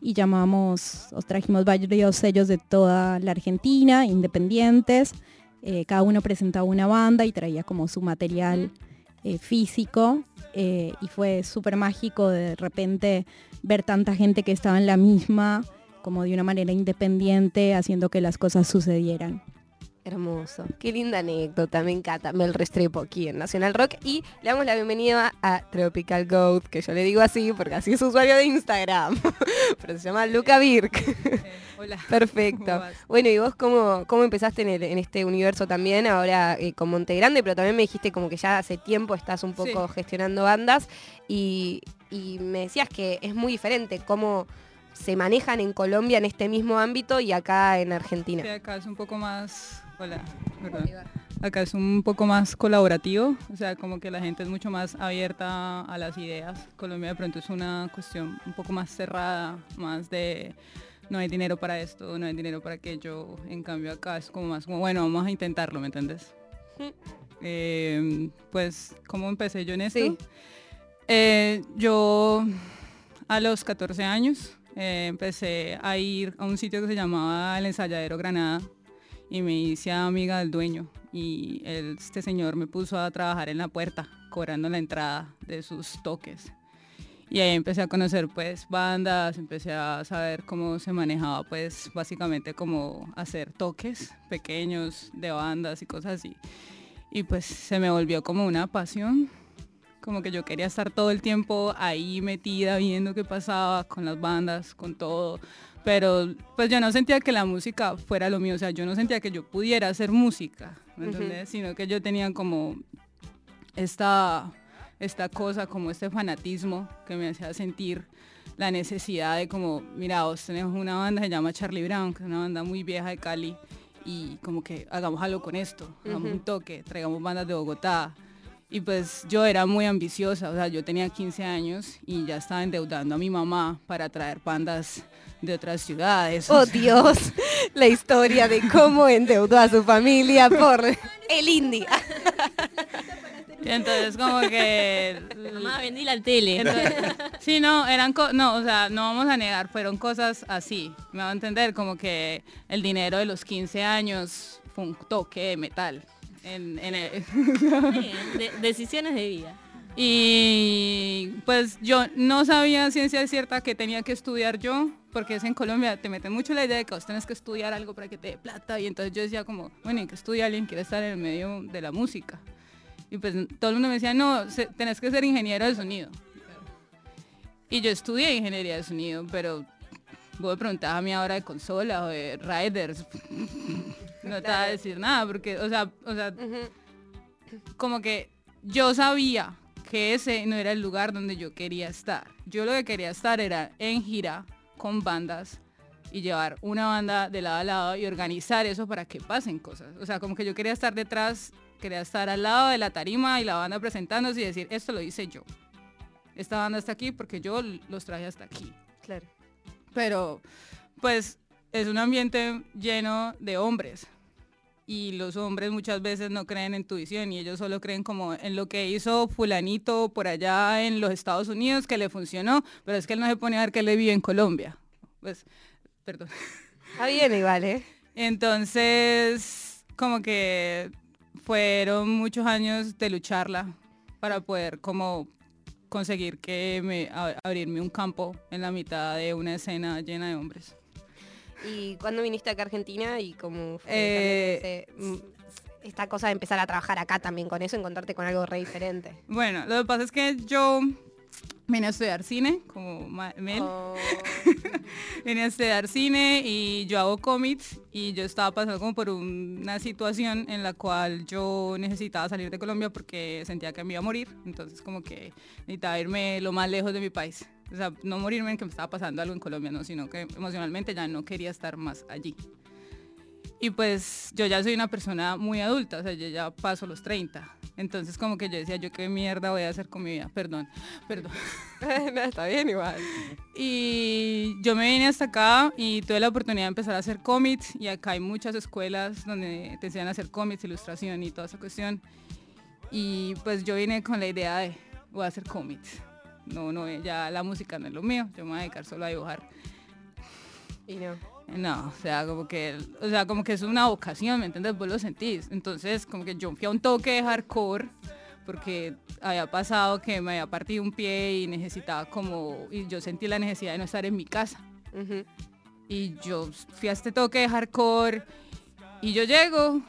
y llamamos, os trajimos varios sellos de toda la Argentina, independientes. Eh, cada uno presentaba una banda y traía como su material eh, físico eh, y fue súper mágico de repente ver tanta gente que estaba en la misma, como de una manera independiente, haciendo que las cosas sucedieran. Hermoso. Qué linda anécdota, me encanta. Mel Restrepo aquí en Nacional Rock. Y le damos la bienvenida a Tropical Goat, que yo le digo así porque así es su usuario de Instagram. Pero se llama Luca Birk. hola. Perfecto. Bueno, ¿y vos cómo, cómo empezaste en, el- en este universo también? Ahora eh, con Monte Grande, pero también me dijiste como que ya hace tiempo estás un poco Sí. gestionando bandas. Y, y me decías que es muy diferente cómo se manejan en Colombia en este mismo ámbito y acá en Argentina. Sí, acá es un poco más, hola. Acá es un poco más colaborativo, o sea, como que la gente es mucho más abierta a las ideas. Colombia de pronto es una cuestión un poco más cerrada, más de no hay dinero para esto, no hay dinero para aquello. En cambio acá es como más como, bueno, vamos a intentarlo, ¿me entiendes? Eh, pues, ¿cómo empecé yo en esto? Sí. Eh, yo a los 14 años eh, empecé a ir a un sitio que se llamaba el Ensayadero Granada y me hice amiga del dueño y este señor me puso a trabajar en la puerta cobrando la entrada de sus toques. Y ahí empecé a conocer pues bandas, empecé a saber cómo se manejaba pues básicamente como hacer toques pequeños de bandas y cosas así. Y pues se me volvió como una pasión, como que yo quería estar todo el tiempo ahí metida viendo qué pasaba con las bandas, con todo. Pero pues yo no sentía que la música fuera lo mío, o sea, yo no sentía que yo pudiera hacer música, ¿me? Sino que yo tenía como esta, esta cosa, como este fanatismo que me hacía sentir la necesidad de como, mira, vos tenés una banda que se llama Charlie Brown, que es una banda muy vieja de Cali, y como que hagamos algo con esto, hagamos un toque, traigamos bandas de Bogotá. Y pues yo era muy ambiciosa, o sea, yo tenía 15 años y ya estaba endeudando a mi mamá para traer bandas de otras ciudades. Oh Dios, la historia de cómo endeudó a su familia por el indie. Y entonces como que... Mamá, vendí la tele. Entonces, sí, no, eran co- no, o sea, no vamos a negar, fueron cosas así. Me va a entender como que el dinero de los 15 años fue un toque de metal. En, en el- De- decisiones de vida. Y pues yo no sabía ciencia cierta que tenía que estudiar yo, porque es en Colombia, te meten mucho la idea de que vos tenés que estudiar algo para que te dé plata. Y entonces yo decía como, bueno, ¿y que estudia alguien quiere estar en el medio de la música? Y pues todo el mundo me decía, no, se- tenés que ser ingeniero de sonido. Y yo estudié ingeniería de sonido, pero vos me preguntabas a mí ahora de consola o de riders. No te va a decir nada, porque, o sea, o sea, como que yo sabía que ese no era el lugar donde yo quería estar. Yo lo que quería estar era en gira con bandas y llevar una banda de lado a lado y organizar eso para que pasen cosas. O sea, como que yo quería estar detrás, quería estar al lado de la tarima y la banda presentándose y decir, esto lo hice yo. Esta banda está aquí porque yo los traje hasta aquí. Claro. Pero, pues, es un ambiente lleno de hombres. Y los hombres muchas veces no creen en tu visión y ellos solo creen como en lo que hizo fulanito por allá en los Estados Unidos que le funcionó, pero es que él no se pone a ver que le vive en Colombia. Pues, perdón. Está bien igual, ¿eh? Entonces, como que fueron muchos años de lucharla para poder como conseguir que me abrirme un campo en la mitad de una escena llena de hombres. ¿Y cuándo viniste acá a Argentina y cómo fue Eh, esta cosa de empezar a trabajar acá también con eso, encontrarte con algo re diferente? Bueno, lo que pasa es que yo vine a estudiar cine, como Mel. Oh. vine a estudiar cine y yo hago cómics y yo estaba pasando como por una situación en la cual yo necesitaba salir de Colombia porque sentía que me iba a morir. Entonces como que necesitaba irme lo más lejos de mi país. O sea, no morirme en que me estaba pasando algo en Colombia, no, sino que emocionalmente ya no quería estar más allí. Y pues yo ya soy una persona muy adulta, o sea, yo ya paso los 30. Entonces como que yo decía, yo qué mierda voy a hacer con mi vida, perdón, perdón. no, está bien igual. Y yo me vine hasta acá y tuve la oportunidad de empezar a hacer cómics y acá hay muchas escuelas donde te enseñan a hacer cómics, ilustración y toda esa cuestión. Y pues yo vine con la idea de, voy a hacer cómics. No, no, ya la música no es lo mío, yo me voy a dedicar solo a dibujar. Y no. No, o sea, como que, o sea, como que es una vocación, ¿me entiendes? Vos lo sentís. Entonces, como que yo fui a un toque de hardcore porque había pasado que me había partido un pie y necesitaba como, y yo sentí la necesidad de no estar en mi casa. Y yo fui a este toque de hardcore y yo llego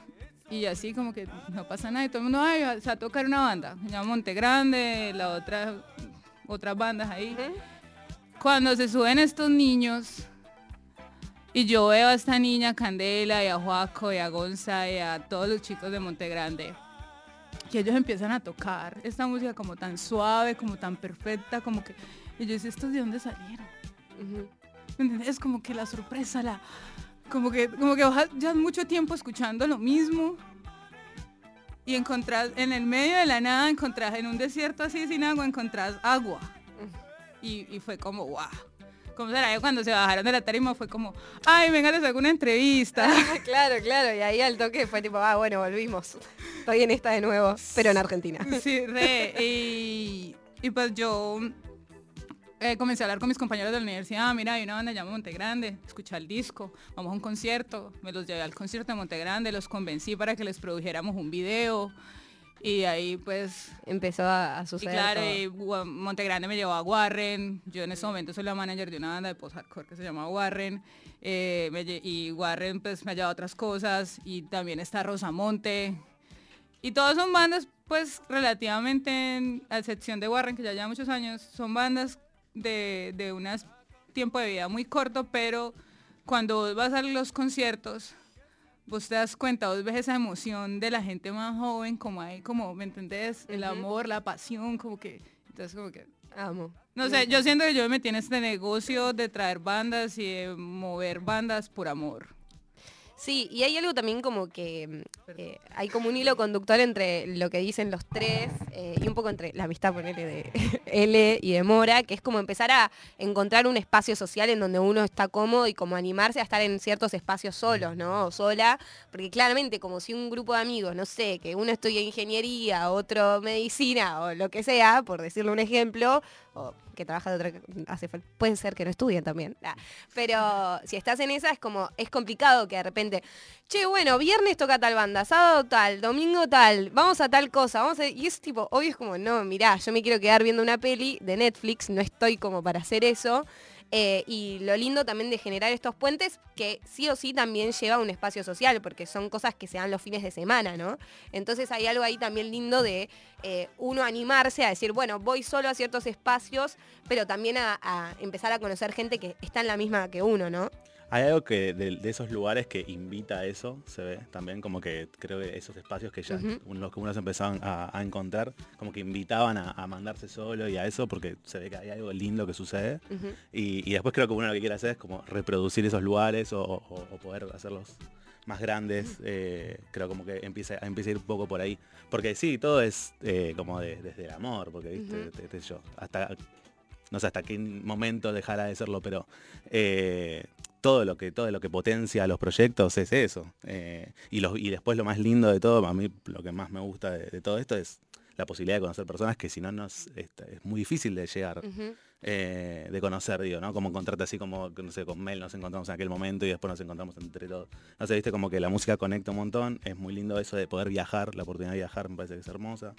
y así como que no pasa nada y todo el mundo, ay, o sea, a tocar una banda. Se llama Monte Grande, la otra, otras bandas ahí. Cuando se suben estos niños y yo veo a esta niña Candela y a Joaco y a Gonza y a todos los chicos de Monte Grande, que ellos empiezan a tocar esta música como tan suave, como tan perfecta, como que... Y yo decía, ¿estos de dónde salieron? ¿Me entiendes? Es como que la sorpresa, la... Como que, como que vas ya mucho tiempo escuchando lo mismo y encontrás en el medio de la nada, encontrás en un desierto así sin agua, encontrás agua. Y, y fue como, wow. Como cuando se bajaron de la tarima fue como, ay, venga, les hago una entrevista. claro, claro, y ahí al toque fue tipo, ah, bueno, volvimos. Estoy en esta de nuevo, pero en Argentina. Sí, re. Y, y pues yo eh, comencé a hablar con mis compañeros de la universidad, "Ah, mira, hay una banda llamada Monte Grande, escucha el disco, vamos a un concierto, me los llevé al concierto de Monte Grande, los convencí para que les produjéramos un video y ahí pues empezó a, a y suceder. claro, todo. y Gua- Monte Grande me llevó a Warren. Yo en ese momento soy la manager de una banda de post-hardcore que se llama Warren. eh, me y Warren pues me ha llevado a otras cosas. Y también está Rosamonte. Y todas son bandas pues relativamente, en- a excepción de Warren, que ya lleva muchos años, son bandas de, de un tiempo de vida muy corto, pero cuando vas a los conciertos, vos te das cuenta, vos ves esa emoción de la gente más joven, como hay, como, ¿me entendés? El amor, la pasión, como que, entonces como que, Amo. no sé, yo siento que yo me metí en este negocio de traer bandas y de mover bandas por amor. Sí, y hay algo también como que mm, eh, hay como un hilo conductor entre lo que dicen los tres eh, y un poco entre la amistad ponele de L y de Mora, que es como empezar a encontrar un espacio social en donde uno está cómodo y como animarse a estar en ciertos espacios solos, ¿no? O sola, porque claramente como si un grupo de amigos, no sé, que uno estudia ingeniería, otro medicina o lo que sea, por decirle un ejemplo, o que trabaja de otra puede ser que no estudien también. ah, Pero si estás en esa es como es complicado que de repente, che, bueno, viernes toca tal banda, sábado tal, domingo tal, vamos a tal cosa, vamos a y es tipo, obvio es como, no, mirá, yo me quiero quedar viendo una peli de Netflix, no estoy como para hacer eso. Eh, y lo lindo también de generar estos puentes, que sí o sí también lleva un espacio social, porque son cosas que se dan los fines de semana, ¿no? Entonces hay algo ahí también lindo de eh, uno animarse a decir, bueno, voy solo a ciertos espacios, pero también a empezar a conocer gente que está en la misma que uno, ¿no? Hay algo que de, de esos lugares que invita a eso, se ve también, como que creo que esos espacios que ya Ujú. un- los que unos empezaban a, a encontrar, como que invitaban a, a mandarse solo y a eso, porque se ve que hay algo lindo que sucede. Y, y después creo que uno lo que quiere hacer es como reproducir esos lugares o, o- o poder hacerlos más grandes. eh, creo como que empieza, empieza a ir un poco por ahí. Porque sí, todo es eh, como de- desde el amor, porque viste. Te- te- yo, hasta no sé hasta qué momento dejará de serlo, pero eh, todo lo que todo lo que potencia los proyectos es eso. eh, y, y después lo más lindo de todo, a mí lo que más me gusta de, todo esto es la posibilidad de conocer personas que si no nos es, es muy difícil de llegar. Eh, de conocer, digo, ¿no? Como encontrarte así como, no sé, con Mel nos encontramos en aquel momento y después nos encontramos entre todos. No sé, viste, como que la música conecta un montón, es muy lindo eso de poder viajar, la oportunidad de viajar me parece que es hermosa.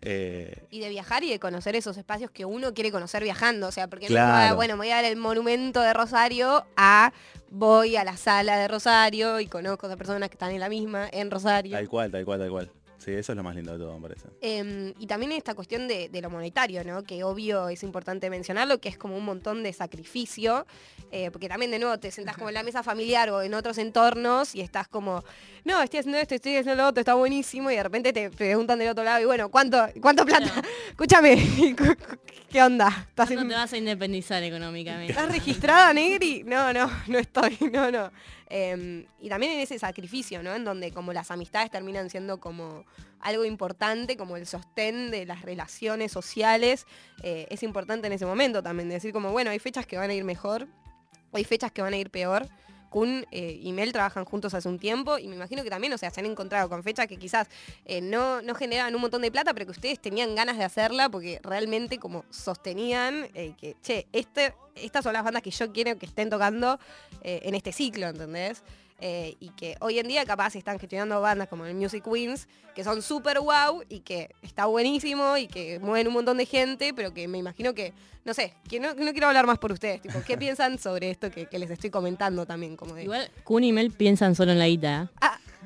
Eh, Y de viajar y de conocer esos espacios que uno quiere conocer viajando. O sea, porque no Claro. ah, bueno, me voy a dar el monumento de Rosario a voy a la sala de Rosario y conozco a personas que están en la misma en Rosario. tal cual, tal cual, tal cual. Sí, eso es lo más lindo de todo, me parece. Em, y también esta cuestión de, lo monetario, ¿no? Que obvio es importante mencionarlo, que es como un montón de sacrificio, eh, porque también de nuevo te sentás como en la mesa familiar o en otros entornos y estás como, no, estoy haciendo esto, estoy haciendo lo otro, está buenísimo, y de repente te preguntan del otro lado, y bueno, ¿cuánto, cuánto plata? Escúchame, ¿qué onda? ¿Estás, ¿Cuándo en- te vas a independizar económicamente? ¿Estás registrada, Negri? No, no, no estoy, no, no. Em, y también en ese sacrificio, ¿no? En donde como las amistades terminan siendo como algo importante, como el sostén de las relaciones sociales, eh, es importante en ese momento también, de decir como, bueno, hay fechas que van a ir mejor, hay fechas que van a ir peor. Kun eh, y Mel trabajan juntos hace un tiempo y me imagino que también, o sea, se han encontrado con fechas que quizás eh, no, no generaban un montón de plata, pero que ustedes tenían ganas de hacerla porque realmente como sostenían eh, que, che, este, estas son las bandas que yo quiero que estén tocando en este ciclo, ¿entendés? Eh, y que hoy en día capaz están gestionando bandas como el Music Queens, que son súper wow y que está buenísimo y que mueven un montón de gente, pero que me imagino que, no sé, que no, no quiero hablar más por ustedes, tipo, ¿qué piensan sobre esto que, que les estoy comentando también? Como de, Igual Kun y Mel piensan solo en la guita.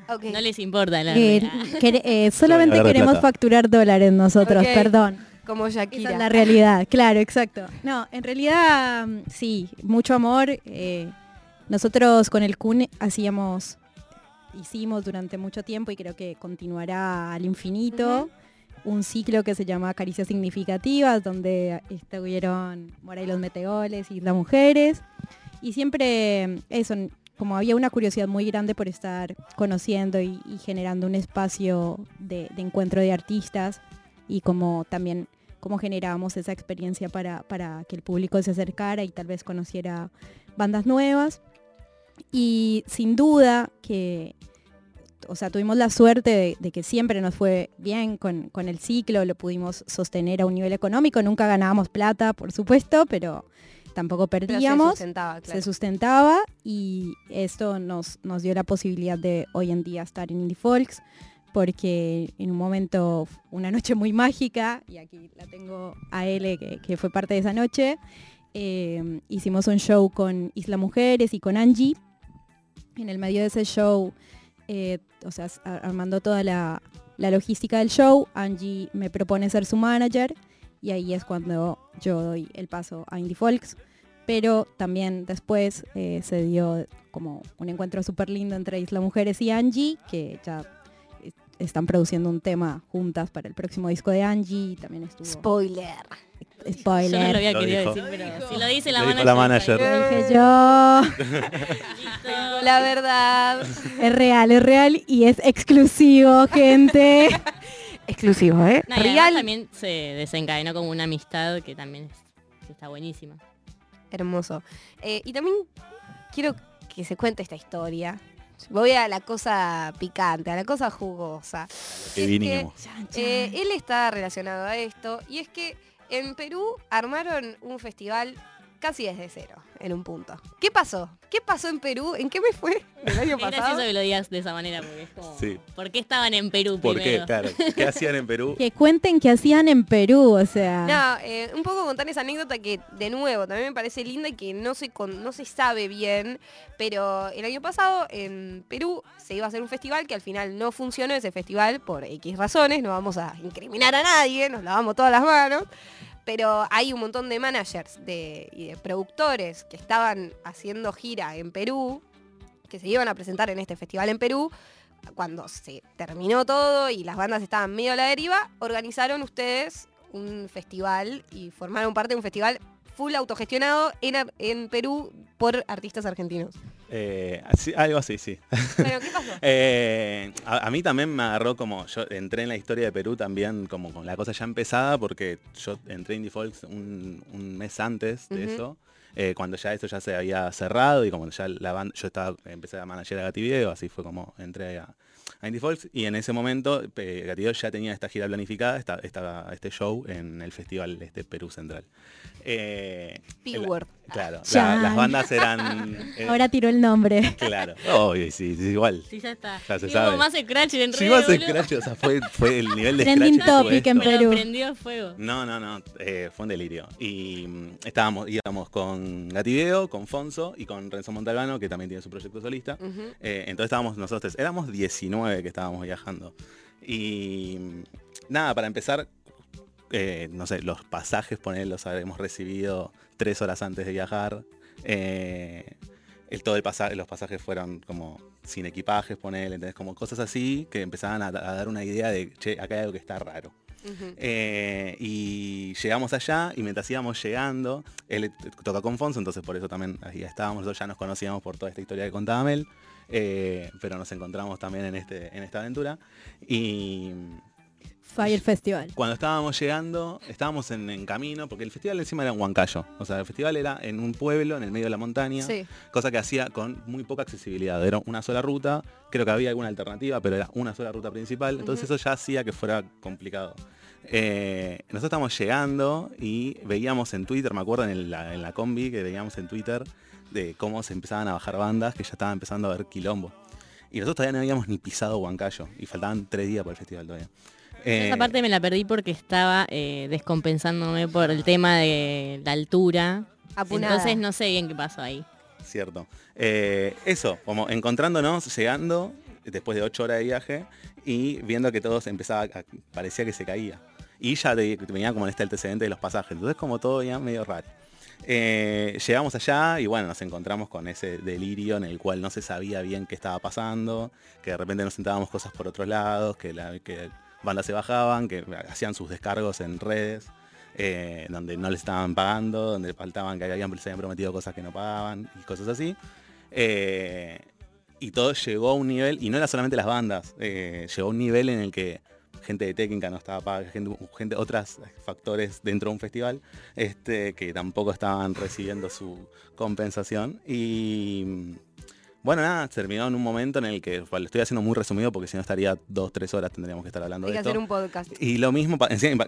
ok. No les importa la Eh, eh, solamente queremos plata. facturar dólares nosotros, perdón. como Esa Shakira. es la realidad, claro, exacto. No, en realidad mm, sí, mucho amor. eh, nosotros con el Kun hacíamos, hicimos durante mucho tiempo y creo que continuará al infinito. Un ciclo que se llama Caricias Significativas, donde estuvieron Mora y los Meteoles y las mujeres. Y siempre eso, como había una curiosidad muy grande por estar conociendo y, y generando un espacio de, de encuentro de artistas y como también cómo generábamos esa experiencia para, para que el público se acercara y tal vez conociera bandas nuevas. Y sin duda que, o sea, tuvimos la suerte de, de que siempre nos fue bien con, con el ciclo, lo pudimos sostener a un nivel económico, nunca ganábamos plata, por supuesto, pero tampoco Pero se perdíamos sustentaba, claro. se sustentaba y esto nos, nos dio la posibilidad de hoy en día estar en Indie Folks porque en un momento, una noche muy mágica, y aquí la tengo a L que, que fue parte de esa noche, eh, hicimos un show con Isla Mujeres y con Angie. En el medio de ese show, eh, o sea, armando toda la, la logística del show, Angie me propone ser su manager y ahí es cuando yo doy el paso a Indie Folks pero también después eh, se dio como un encuentro súper lindo entre Isla Mujeres y Angie, que ya están produciendo un tema juntas para el próximo disco de Angie, también estuvo... Spoiler. Spoiler. Yo no lo había Lo querido dijo. decir, pero si lo dice la Lo manager. la manager. Lo dije yo. La verdad. Es real, es real y es exclusivo, gente. Exclusivo, ¿eh? No, Real. también se desencadenó como una amistad que también es- está buenísima. Hermoso. Eh, y también quiero que se cuente esta historia. Voy a la cosa picante, a la cosa jugosa. Que Es vinimos. Eh, él está relacionado a esto y es que en Perú armaron un festival casi desde cero, en un punto. ¿Qué pasó? ¿Qué pasó en Perú? ¿En qué me fue el año Es pasado? gracioso que lo digas de esa manera porque es como... Sí. ¿Por qué estaban en Perú ¿Por qué? Claro. ¿Qué hacían en Perú? Que cuenten qué hacían en Perú, o sea. No, eh, un poco contar esa anécdota que, de nuevo, también me parece linda y que no se, con- no se sabe bien, pero el año pasado en Perú se iba a hacer un festival que al final no funcionó ese festival por X razones, no vamos a incriminar a nadie, nos lavamos todas las manos, pero hay un montón de managers de- y de productores que estaban haciendo gira en Perú, que se iban a presentar en este festival en Perú, cuando se terminó todo y las bandas estaban medio a la deriva, organizaron ustedes un festival y formaron parte de un festival full autogestionado en, en Perú por artistas argentinos. Eh, así- algo así, sí. Bueno, ¿qué pasó? Eh, a, a mí también me agarró como, yo entré en la historia de Perú también como con la cosa ya empezada porque yo entré en Folks un, un mes antes de eso, eh, cuando ya eso ya se había cerrado y como ya la banda, yo estaba, empecé a manager a Gativideo, así fue como entré a, a Indie Folks y en ese momento Gativideo ya tenía esta gira planificada, esta, esta- este show en el festival este Perú Central. Eh, P-word. Claro, la- las bandas eran... eh, Ahora tiró el nombre. Claro, obvio, sí, sí, igual. Sí, ya está. Ya se Y sabe. más scratch en Sí, más scratch, o sea, fue, fue el nivel de Trending scratch. topic en. Pero Perú. prendió fuego. No, no, no, eh, fue un delirio. Y mm, estábamos, íbamos con Gativideo, con Fonso y con Renzo Montalbano, que también tiene su proyecto solista. Eh, entonces estábamos nosotros, tres. éramos 19 que estábamos viajando. Y mm, nada, para empezar, eh, no sé, los pasajes, poner, los habremos recibido tres horas antes de viajar. Eh, el, todo el pasaje, los pasajes fueron como sin equipajes, poner, ¿entendés? Como cosas así que empezaban a, a dar una idea de, che, acá hay algo que está raro. Eh, y llegamos allá y mientras íbamos llegando, él toca con Fonso, entonces por eso también ahí estábamos, nosotros ya nos conocíamos por toda esta historia que contaba Mel, eh, pero nos encontramos también en, este, en esta aventura. Y Fire Festival. cuando estábamos llegando, estábamos en, en camino, porque el festival encima era en Huancayo, o sea, el festival era en un pueblo, en el medio de la montaña, Sí. cosa que hacía con muy poca accesibilidad. Era una sola ruta, creo que había alguna alternativa, pero era una sola ruta principal, entonces eso ya hacía que fuera complicado. Eh, nosotros estábamos llegando y veíamos en Twitter, me acuerdo en, el- la, en la combi que veíamos en Twitter de cómo se empezaban a bajar bandas, que ya estaba empezando a haber quilombo. Y nosotros todavía no habíamos ni pisado Huancayo, y faltaban tres días para el festival todavía. Eh, Esa parte me la perdí porque estaba eh, descompensándome por el tema de la altura. Apunada. Entonces no sé bien qué pasó ahí. Cierto. Eh, eso, como encontrándonos, llegando, después de ocho horas de viaje, y viendo que todos empezaba, a- parecía que se caía. Y ya te- venía como en este antecedente de los pasajes. Entonces como todo ya medio raro. Eh, llegamos allá y bueno, nos encontramos con ese delirio en el cual no se sabía bien qué estaba pasando, que de repente nos enterábamos cosas por otros lados, que, la, que bandas se bajaban, que hacían sus descargos en redes, eh, donde no les estaban pagando, donde faltaban que habían, se habían prometido cosas que no pagaban y cosas así. Eh, y todo llegó a un nivel, y no era solamente las bandas, eh, llegó a un nivel en el que gente de técnica no estaba paga, gente, gente otros factores dentro de un festival, este, que tampoco estaban recibiendo su compensación. Y bueno, nada, terminó en un momento en el que, bueno, lo estoy haciendo muy resumido porque si no estaría dos, tres horas tendríamos que estar hablando Hay de que esto. hacer un podcast. Y lo mismo,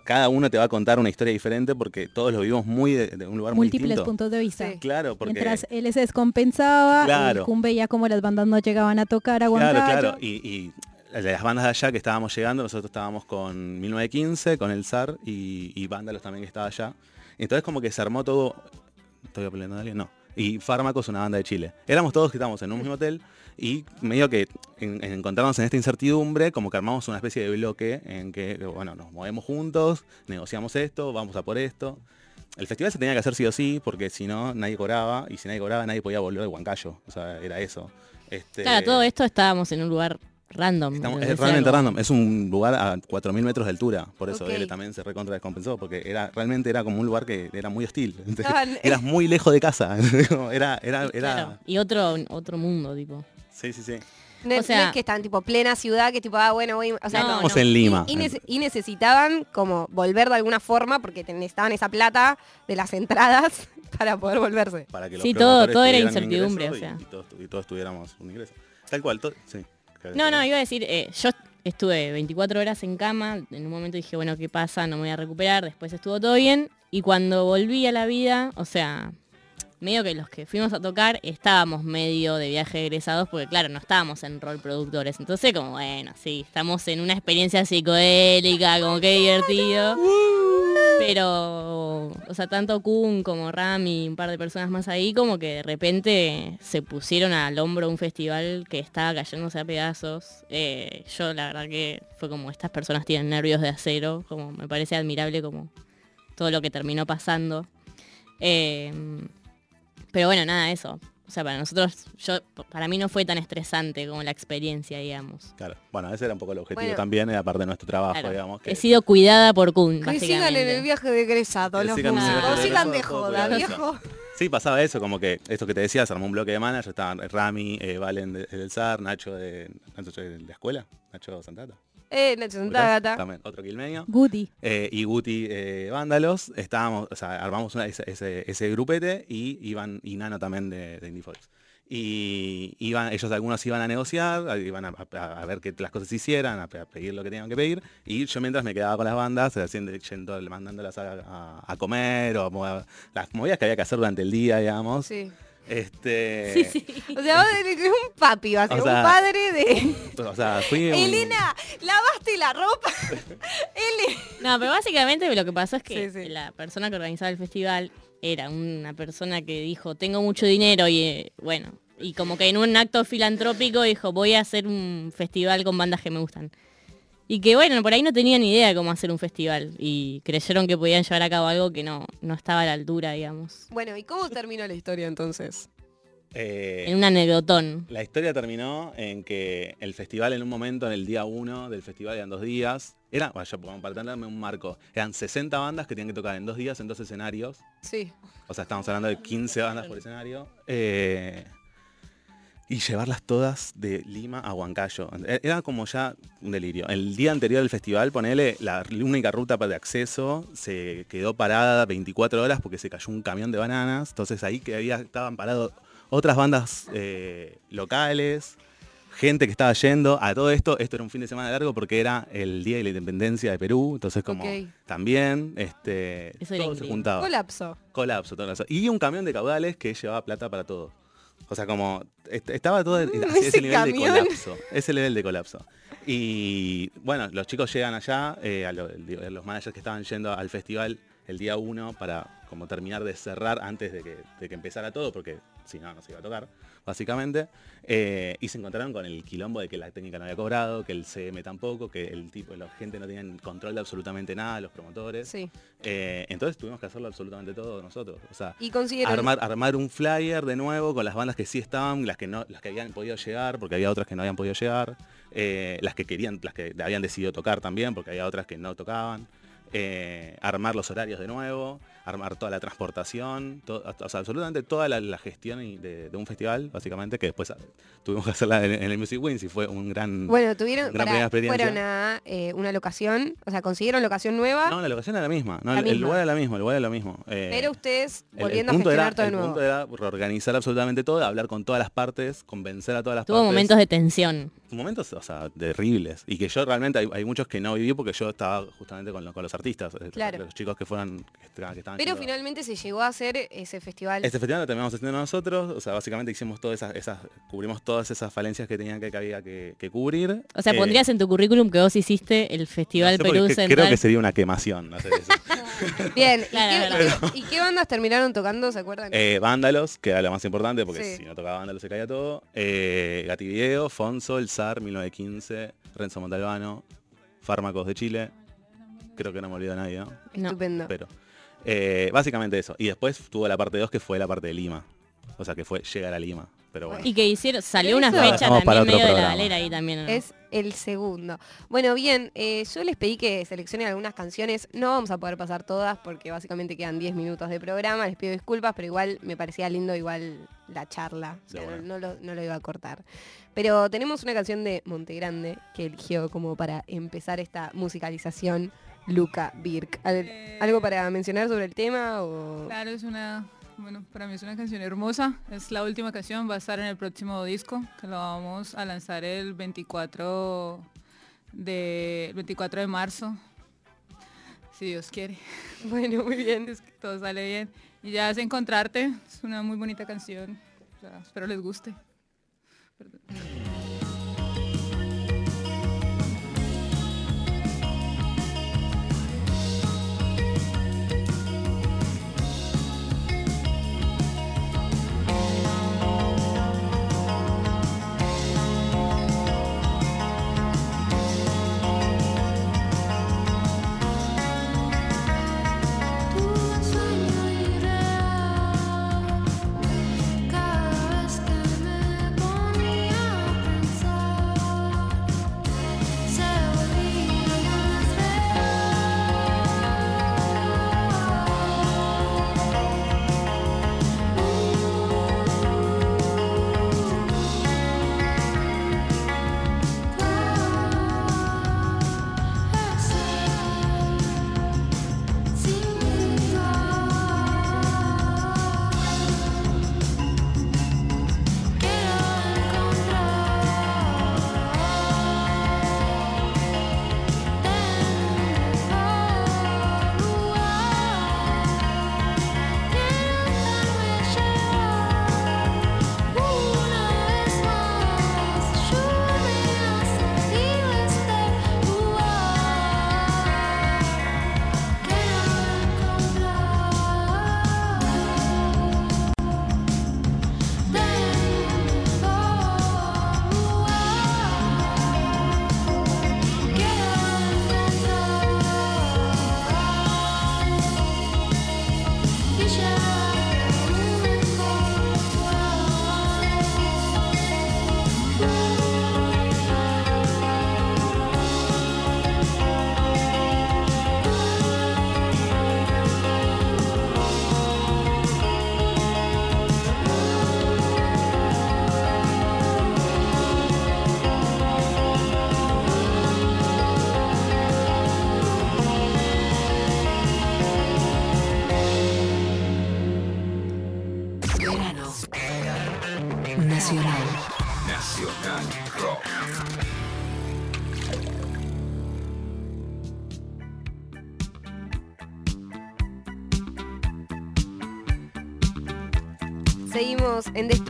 cada uno te va a contar una historia diferente porque todos lo vivimos muy de, de un lugar muy Múltiples distinto. puntos de vista. Claro, porque... Mientras él se descompensaba, Claro. Kun veía como las bandas no llegaban a tocar a Claro, claro. Y, las bandas de allá que estábamos llegando, nosotros estábamos con 1915, con el SAR y, y Vándalos también que estaba allá. Entonces como que se armó todo... ¿Estoy apelando a alguien? No. Y Fármacos, una banda de Chile. Éramos todos que estábamos en un mismo hotel y medio que en, en esta incertidumbre, como que armamos una especie de bloque en que, bueno, nos movemos juntos, negociamos esto, vamos a por esto. El festival se tenía que hacer sí o sí, porque si no, nadie cobraba, y si nadie cobraba, nadie podía volver de Huancayo. O sea, era eso. Este, Claro, todo esto estábamos en un lugar random. Es realmente Algo- random. Es un lugar a 4.000 metros de altura. Por eso Ok. él también se recontra descompensó. Porque era realmente era como un lugar que era muy hostil. Eras muy lejos de casa. Era, era, era... Claro, Y otro, otro mundo, tipo. Sí, sí, sí. No, O no sea- es que están tipo plena ciudad, que tipo, ah, bueno, voy, o sea, No, Estamos en Lima. Y, nece- y necesitaban como volver de alguna forma porque te- necesitaban esa plata de las entradas para poder volverse. Para que los Sí, todo- todo era incertidumbre, o sea. Y, y todos, y todos tuviéramos un ingreso. Tal cual, to- sí. No, no, iba a decir, eh, yo estuve 24 horas en cama, en un momento dije, bueno, ¿qué pasa? No me voy a recuperar, después estuvo todo bien, y cuando volví a la vida, o sea, medio que los que fuimos a tocar estábamos medio de viaje egresados porque claro, no estábamos en rol productores. Entonces como, bueno, sí, estamos en una experiencia psicodélica, como que divertido. Pero, o sea, tanto Kun como Rami y un par de personas más ahí, como que de repente se pusieron al hombro un festival que estaba cayéndose a pedazos. Eh, yo la verdad que fue como estas personas tienen nervios de acero, como me parece admirable como todo lo que terminó pasando. Eh, pero bueno, nada, eso. O sea, para nosotros, yo, para mí no fue tan estresante como la experiencia, digamos. Claro. Bueno, ese era un poco el objetivo Bueno. también, era parte de nuestro trabajo, Claro. digamos. que- He sido cuidada por Kun, Que sigan en el viaje de egresado, los sigan de Sigan de joda, viejo. Sí, pasaba eso, como que esto que te decía, se armó un bloque de manager, estaban Rami, eh, Valen de- del SAR, Nacho de, Nacho de la escuela, Nacho Santata. Eh, Nacho Santagata. También, otro quilmeño. Guti. Eh, y Guti eh, Vándalos, estábamos, o sea, armamos una- ese, ese- ese grupete y iban, y Nano también de, de Indie Folks. Y iban, ellos algunos iban a negociar, iban a, a- a ver que las cosas se hicieran, a, pe- a pedir lo que tenían que pedir, y yo mientras me quedaba con las bandas, haciendo, yendo, mandándolas a, a- a comer, o a mover- las movidas que había que hacer durante el día, digamos. Sí. Este, O sea, vos eres un papi, va a ser O sea, un padre de... O sea, fui un- Elena, lavaste la ropa. Elena. No, pero básicamente lo que pasó es que Sí, sí. la persona que organizaba el festival era una persona que dijo, tengo mucho dinero y eh, bueno, y como que en un acto filantrópico dijo, voy a hacer un festival con bandas que me gustan. Y que bueno, por ahí no tenían ni idea de cómo hacer un festival y creyeron que podían llevar a cabo algo que no, no estaba a la altura, digamos. Bueno, ¿y cómo terminó la historia entonces? eh, En un anecdotón. La historia terminó en que el festival en un momento, en el día 1 del festival, eran dos días. Era, bueno, yo, como para tenerme un marco, eran 60 bandas que tenían que tocar en dos días, en dos escenarios. Sí. O sea, estamos hablando de 15 bandas por escenario. Eh, y llevarlas todas de Lima a Huancayo. E- Era como ya un delirio. El día anterior del festival, ponele, la única ruta de acceso se quedó parada 24 horas porque se cayó un camión de bananas. Entonces ahí que había, estaban parados otras bandas eh, locales, gente que estaba yendo. A todo esto, esto era un fin de semana largo porque era el Día de la Independencia de Perú. Entonces como también este, todo se juntaba. Colapso. Colapso, todo eso. Y un camión de caudales que llevaba plata para todo. O sea, como est- estaba todo así, ese ese nivel camión. de colapso. Ese nivel de colapso. Y bueno, los chicos llegan allá, eh, a lo- los managers que estaban yendo al festival el día 1 para como terminar de cerrar antes de que, de que empezara todo, porque si no, no se iba a tocar, básicamente. Eh, y se encontraron con el quilombo de que la técnica no había cobrado, que el CM tampoco, que el tipo, la gente no tenía control de absolutamente nada, los promotores. Sí. Eh, entonces tuvimos que hacerlo absolutamente todo nosotros. O sea, Y armar, armar un flyer de nuevo con las bandas que sí estaban, las que no, las que habían podido llegar, porque había otras que no habían podido llegar, eh, las que querían, las que habían decidido tocar también, porque había otras que no tocaban. armar los horarios de nuevo, armar toda la transportación, o sea, absolutamente toda la, la gestión de, de un festival, básicamente, que después ah, tuvimos que hacerla en, en el Music Wins y fue un gran, Bueno, tuvieron, gran primera experiencia. fueron a eh, una locación, o sea, consiguieron locación nueva, No, la locación era la misma, no, La el, el lugar era la misma, el lugar era lo mismo. eh, pero ustedes El- el volviendo a gestionar era- todo de el nuevo. punto era reorganizar absolutamente todo, hablar con todas las partes, convencer a todas las Tuvo partes. momentos de tensión. Momentos, o sea, terribles. Y que yo realmente hay, hay muchos que no viví porque yo estaba justamente con, los- con los artistas, eh, Claro. los chicos que fueron, que estaban Pero finalmente se llegó a hacer ese festival. Este festival lo terminamos haciendo nosotros, o sea, básicamente hicimos todas esas, esas cubrimos todas esas falencias que tenían que, que había que, que cubrir. O sea, Eh, pondrías en tu currículum que vos hiciste el Festival no sé, porque Perú que- Central. Creo que sería una quemación hacer eso. Bien, ¿y, Claro, qué, claro. y qué- bandas terminaron tocando, se acuerdan? Eh, Vándalos, que era lo más importante, porque Sí. si no tocaba Vándalos se caía todo. Eh, Gativideo, Fonso, El Zar, 1915, Renzo Montalbano, Fármacos de Chile. Creo que no me olvido de nadie, ¿no? Estupendo. Pero, eh, básicamente eso. Y después tuvo la parte 2 que fue la parte de Lima. O sea, que fue llegar a Lima. Pero bueno. Y que hicieron, salió una eso- fecha para también otro medio de la programa. galera ahí también. ¿no? Es el segundo. Bueno, bien, eh, yo les pedí que seleccionen algunas canciones. No vamos a poder pasar todas porque básicamente quedan 10 minutos de programa. Les pido disculpas, pero igual me parecía lindo igual la charla. O sea, De no, una. no lo, no lo iba a cortar. Pero tenemos una canción de Montegrande que eligió como para empezar esta musicalización. Luca Birk. ¿Al- ¿Algo para mencionar sobre el tema? O... Claro, es una, bueno, para mí es una canción hermosa. Es la última canción, va a estar en el próximo disco, que lo vamos a lanzar el 24 de, el 24 de marzo. Si Dios quiere. Bueno, muy bien. Es que todo sale bien. Y ya es encontrarte, es una muy bonita canción. O sea, espero les guste. Perdón.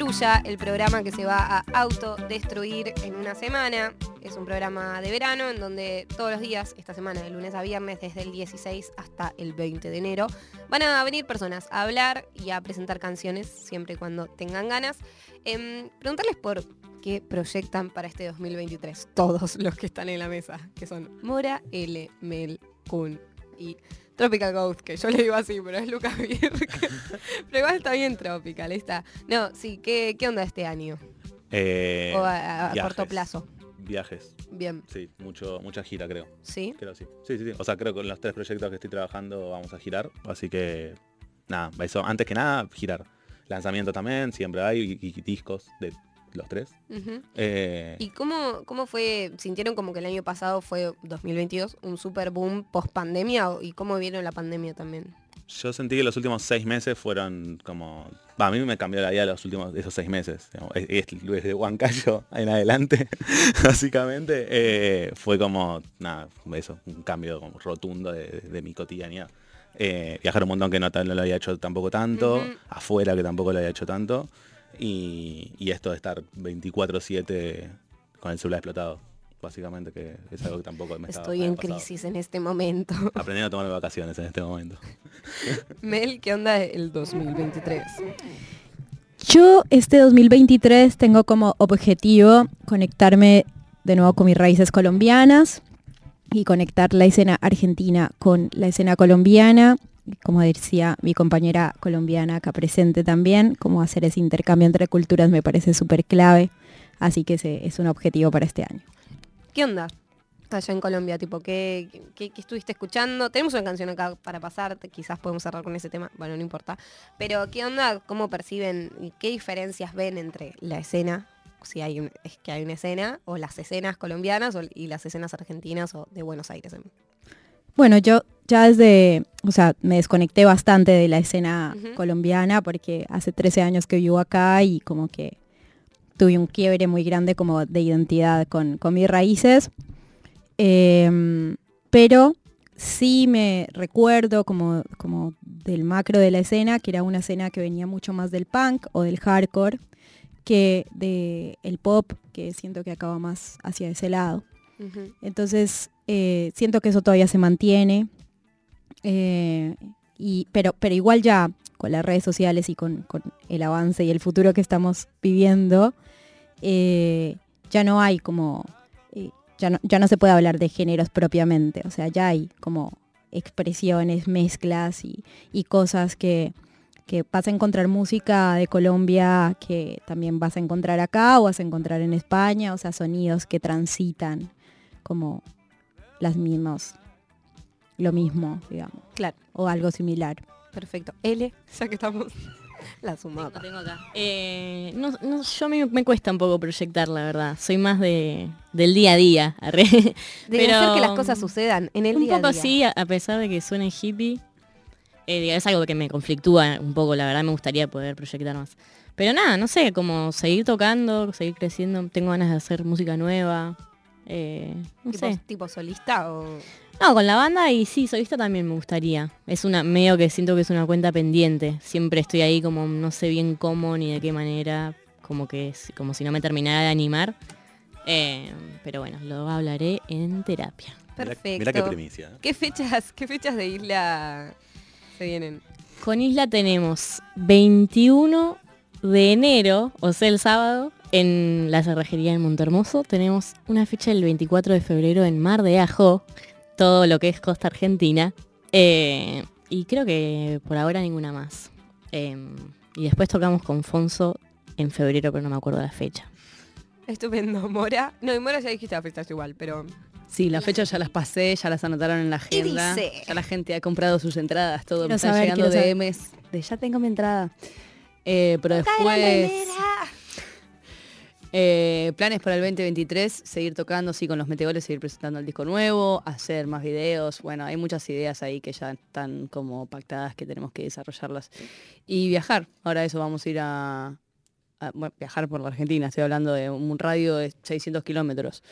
El programa que se va a autodestruir en una semana. Es un programa de verano en donde todos los días, esta semana, de lunes a viernes, desde el 16 hasta el 20 de enero, van a venir personas a hablar y a presentar canciones, siempre y cuando tengan ganas. Em, preguntarles por qué proyectan para este 2023 todos los que están en la mesa, que son Mora, L, Mel, Kun y Tropical Ghost, que yo le digo así, pero es Lucas Birk. pero igual está bien Tropical, está. No, sí, ¿qué, qué onda este año? Eh, o a, corto plazo. Viajes. Bien. Sí, mucho, mucha gira creo. ¿Sí? Creo sí. Sí, sí, sí. O sea, creo que con los tres proyectos que estoy trabajando vamos a girar. Así que, nada, eso, antes que nada, girar. Lanzamiento también, siempre hay, y, y discos de los tres. Eh, ¿Y cómo, cómo fue, sintieron como que el año pasado fue 2022, un super boom post pandemia y cómo vieron la pandemia también? Yo sentí que los últimos seis meses fueron como... va, a mí me cambió la vida los últimos esos seis meses. Desde Huancayo en adelante, básicamente, eh, fue como, nada, eso, un cambio como rotundo de, de mi cotidianidad. Eh, viajar un montón que no, lo había hecho tampoco tanto, afuera que tampoco lo había hecho tanto, y, y esto de estar 24/7 con el celular explotado, básicamente, que es algo que tampoco me estaba Estoy en crisis en este momento. Aprendiendo a tomar vacaciones en este momento. Mel, ¿qué onda el 2023? Yo este 2023 tengo como objetivo conectarme de nuevo con mis raíces colombianas y conectar la escena argentina con la escena colombiana. Como decía mi compañera colombiana acá presente también, como hacer ese intercambio entre culturas me parece súper clave. Así que es un objetivo para este año. ¿Qué onda? Allá en Colombia, tipo, ¿qué, qué, estuviste escuchando? Tenemos una canción acá para pasar, quizás podemos cerrar con ese tema, bueno, no importa. Pero, ¿qué onda? ¿Cómo perciben y qué diferencias ven entre la escena, si hay un- es que hay una escena, o las escenas colombianas y las escenas argentinas o de Buenos Aires? Bueno, yo ya desde, o sea, me desconecté bastante de la escena colombiana porque hace 13 años que vivo acá y como que tuve un quiebre muy grande como de identidad con, con mis raíces. Em, pero sí me recuerdo como, como del macro de la escena, que era una escena que venía mucho más del punk o del hardcore que del el pop, que siento que acaba más hacia ese lado. Entonces, eh, siento que eso todavía se mantiene. eh, y, pero, pero igual ya con las redes sociales y con, con el avance y el futuro que estamos viviendo, eh, ya no hay como, ya, no, ya no se puede hablar de géneros propiamente. O sea, ya hay como expresiones, mezclas y, y cosas que, que vas a encontrar música de Colombia que también vas a encontrar acá o vas a encontrar en España, o sea, sonidos que transitan como las mismas, lo mismo, digamos. Claro. O algo similar. Perfecto. L, ya que estamos la sumada. Lo tengo acá. Eh, no, no, yo mí me cuesta un poco proyectar, la verdad. Soy más de, del día a día. arre. Debe ser que las cosas sucedan en el un día a poco día. sí, a a pesar de que suene hippie. eh, es algo que me conflictúa un poco, la verdad me gustaría poder proyectar más. Pero nada, no sé, como seguir tocando, seguir creciendo. Tengo ganas de hacer música nueva. Eh, no tipo, sé. tipo solista o No, con la banda y sí, solista también me gustaría. Es una medio que siento que es una cuenta pendiente. Siempre estoy ahí como no sé bien cómo ni de qué manera, como que es como si no me terminara de animar. Eh, pero bueno, lo hablaré en terapia. perfecto. mirá qué primicia. ¿Qué fechas, qué fechas de isla se vienen? Con Isla tenemos 21 de enero, o sea el sábado, en la cerrajería en Montermoso. Tenemos una fecha el 24 de febrero en Mar de Ajo, todo lo que es costa argentina. Eh, y creo que por ahora ninguna más. Eh, y después tocamos con Fonso en febrero, pero no me acuerdo la fecha. Estupendo. Mora. No, en Mora ya dijiste la fecha igual, pero. Sí, las fechas ya las pasé, ya las anotaron en la ¿Qué agenda. dice? Ya la gente ha comprado sus entradas, todo. Quiero saber, llegando saber. DMs de ya tengo mi entrada. Eh, pero después... Eh, planes para el 2023, seguir tocando, sí, con los meteores, seguir presentando el disco nuevo, hacer más videos. Bueno, hay muchas ideas ahí que ya están como pactadas que tenemos que desarrollarlas. Y viajar. Ahora eso vamos a ir a, a- bueno, viajar por la Argentina. Estoy hablando de un radio de 600 kilómetros.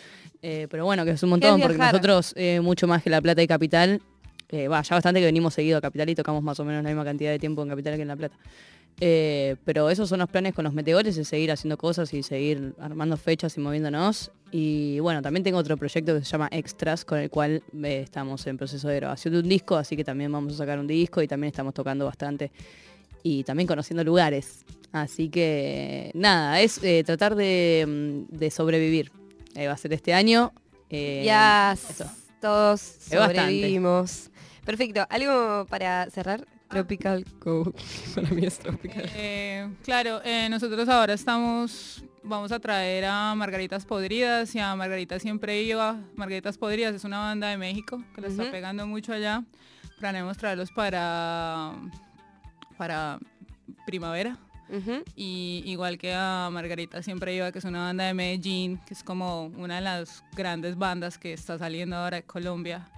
Eh, pero bueno, que es un ¿Qué es montón, porque nosotros, eh, mucho más que La Plata y Capital, eh, ya bastante que venimos seguido a Capital y tocamos más o menos la misma cantidad de tiempo en Capital que en La Plata. Eh, pero esos son los planes con los meteores, es seguir haciendo cosas y seguir armando fechas y moviéndonos. Y bueno, también tengo otro proyecto que se llama Extras, con el cual eh, estamos en proceso de grabación de un disco, así que también vamos a sacar un disco y también estamos tocando bastante y también conociendo lugares. Así que nada, es eh, tratar de, mm, de sobrevivir. Va a ser este año. ya todos bastante. Perfecto. ¿Algo para cerrar? Tropical Go. Para mí es Tropical. Eh, claro, eh, nosotros ahora estamos, vamos a traer a Margaritas Podridas y a Margarita Siempre Iba. Margaritas Podridas es una banda de México que la está pegando mucho allá. Planeamos traerlos para, para primavera. Y igual que a Margarita Siempre Iba, que es una banda de Medellín, que es como una de las grandes bandas que está saliendo ahora de Colombia.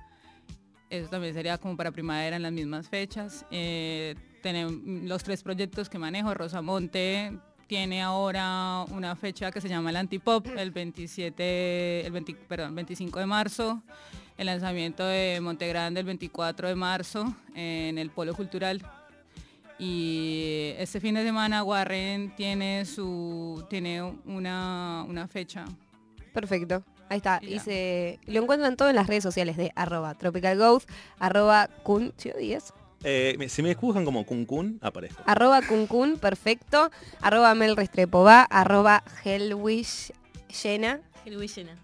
Eso también sería como para primavera en las mismas fechas. Eh, tenemos los tres proyectos que manejo. Rosamonte tiene ahora una fecha que se llama el Antipop, el 27, el 20 perdón, 25 de marzo. El lanzamiento de Monte Grande el 24 de marzo en el Polo Cultural. Y este fin de semana Warren tiene su tiene una, una fecha. Perfecto. Ahí está. Y se, lo encuentran todo en las redes sociales de arroba tropicalghost, arroba kun, ¿sí o diez? Eh, me- si me buscan como Kun Kun, aparezco. arroba kunkun, perfecto, arroba Mel Restrepo va, arroba Hellwish llena,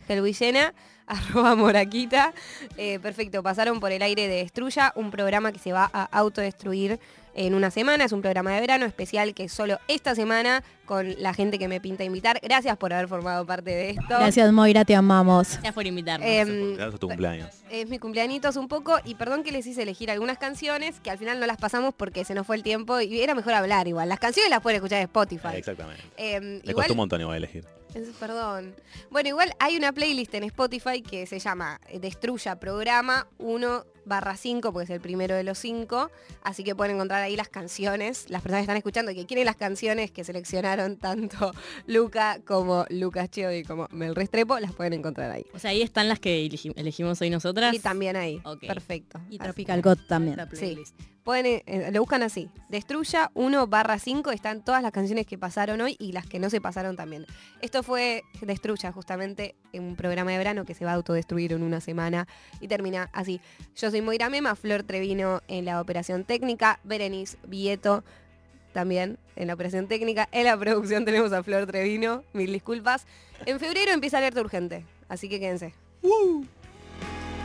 Helwillena, arroba Moraquita. Eh, perfecto, pasaron por el aire de Destruya, un programa que se va a autodestruir en una semana. Es un programa de verano especial que solo esta semana con la gente que me pinta invitar. Gracias por haber formado parte de esto. Gracias Moira, te amamos. Gracias por invitarnos. Em, Gracias a tu cumpleaños. es mi cumpleañitos un poco y perdón que les hice elegir algunas canciones que al final no las pasamos porque se nos fue el tiempo y era mejor hablar igual. Las canciones las pueden escuchar en Spotify. Exactamente. Em, Me igual, costó un montón igual elegir. Es- perdón. Bueno, igual hay una playlist en Spotify que se llama eh, Destruya Programa 1 barra 5, porque es el primero de los 5. Así que pueden encontrar ahí las canciones. Las personas que están escuchando y que quieren las canciones que seleccionaron tanto Luca como Lucas Chiodi como Mel Restrepo, las pueden encontrar ahí. O sea, ahí están las que elegi- elegimos hoy nosotras. Y también ahí. Perfecto. Y Tropical God también. La Sí. Pueden, eh, eh, lo buscan así. Destruya 1 barra 5. Están todas las canciones que pasaron hoy y las que no se pasaron también. Esto fue Destruya, justamente, en un programa de verano que se va a autodestruir en una semana y termina así. Yo soy Moira Mema, Flor Trevino en la operación técnica, Berenice Vieto también en la operación técnica. En la producción tenemos a Flor Trevino, mil disculpas. En febrero empieza alerta urgente, así que quédense.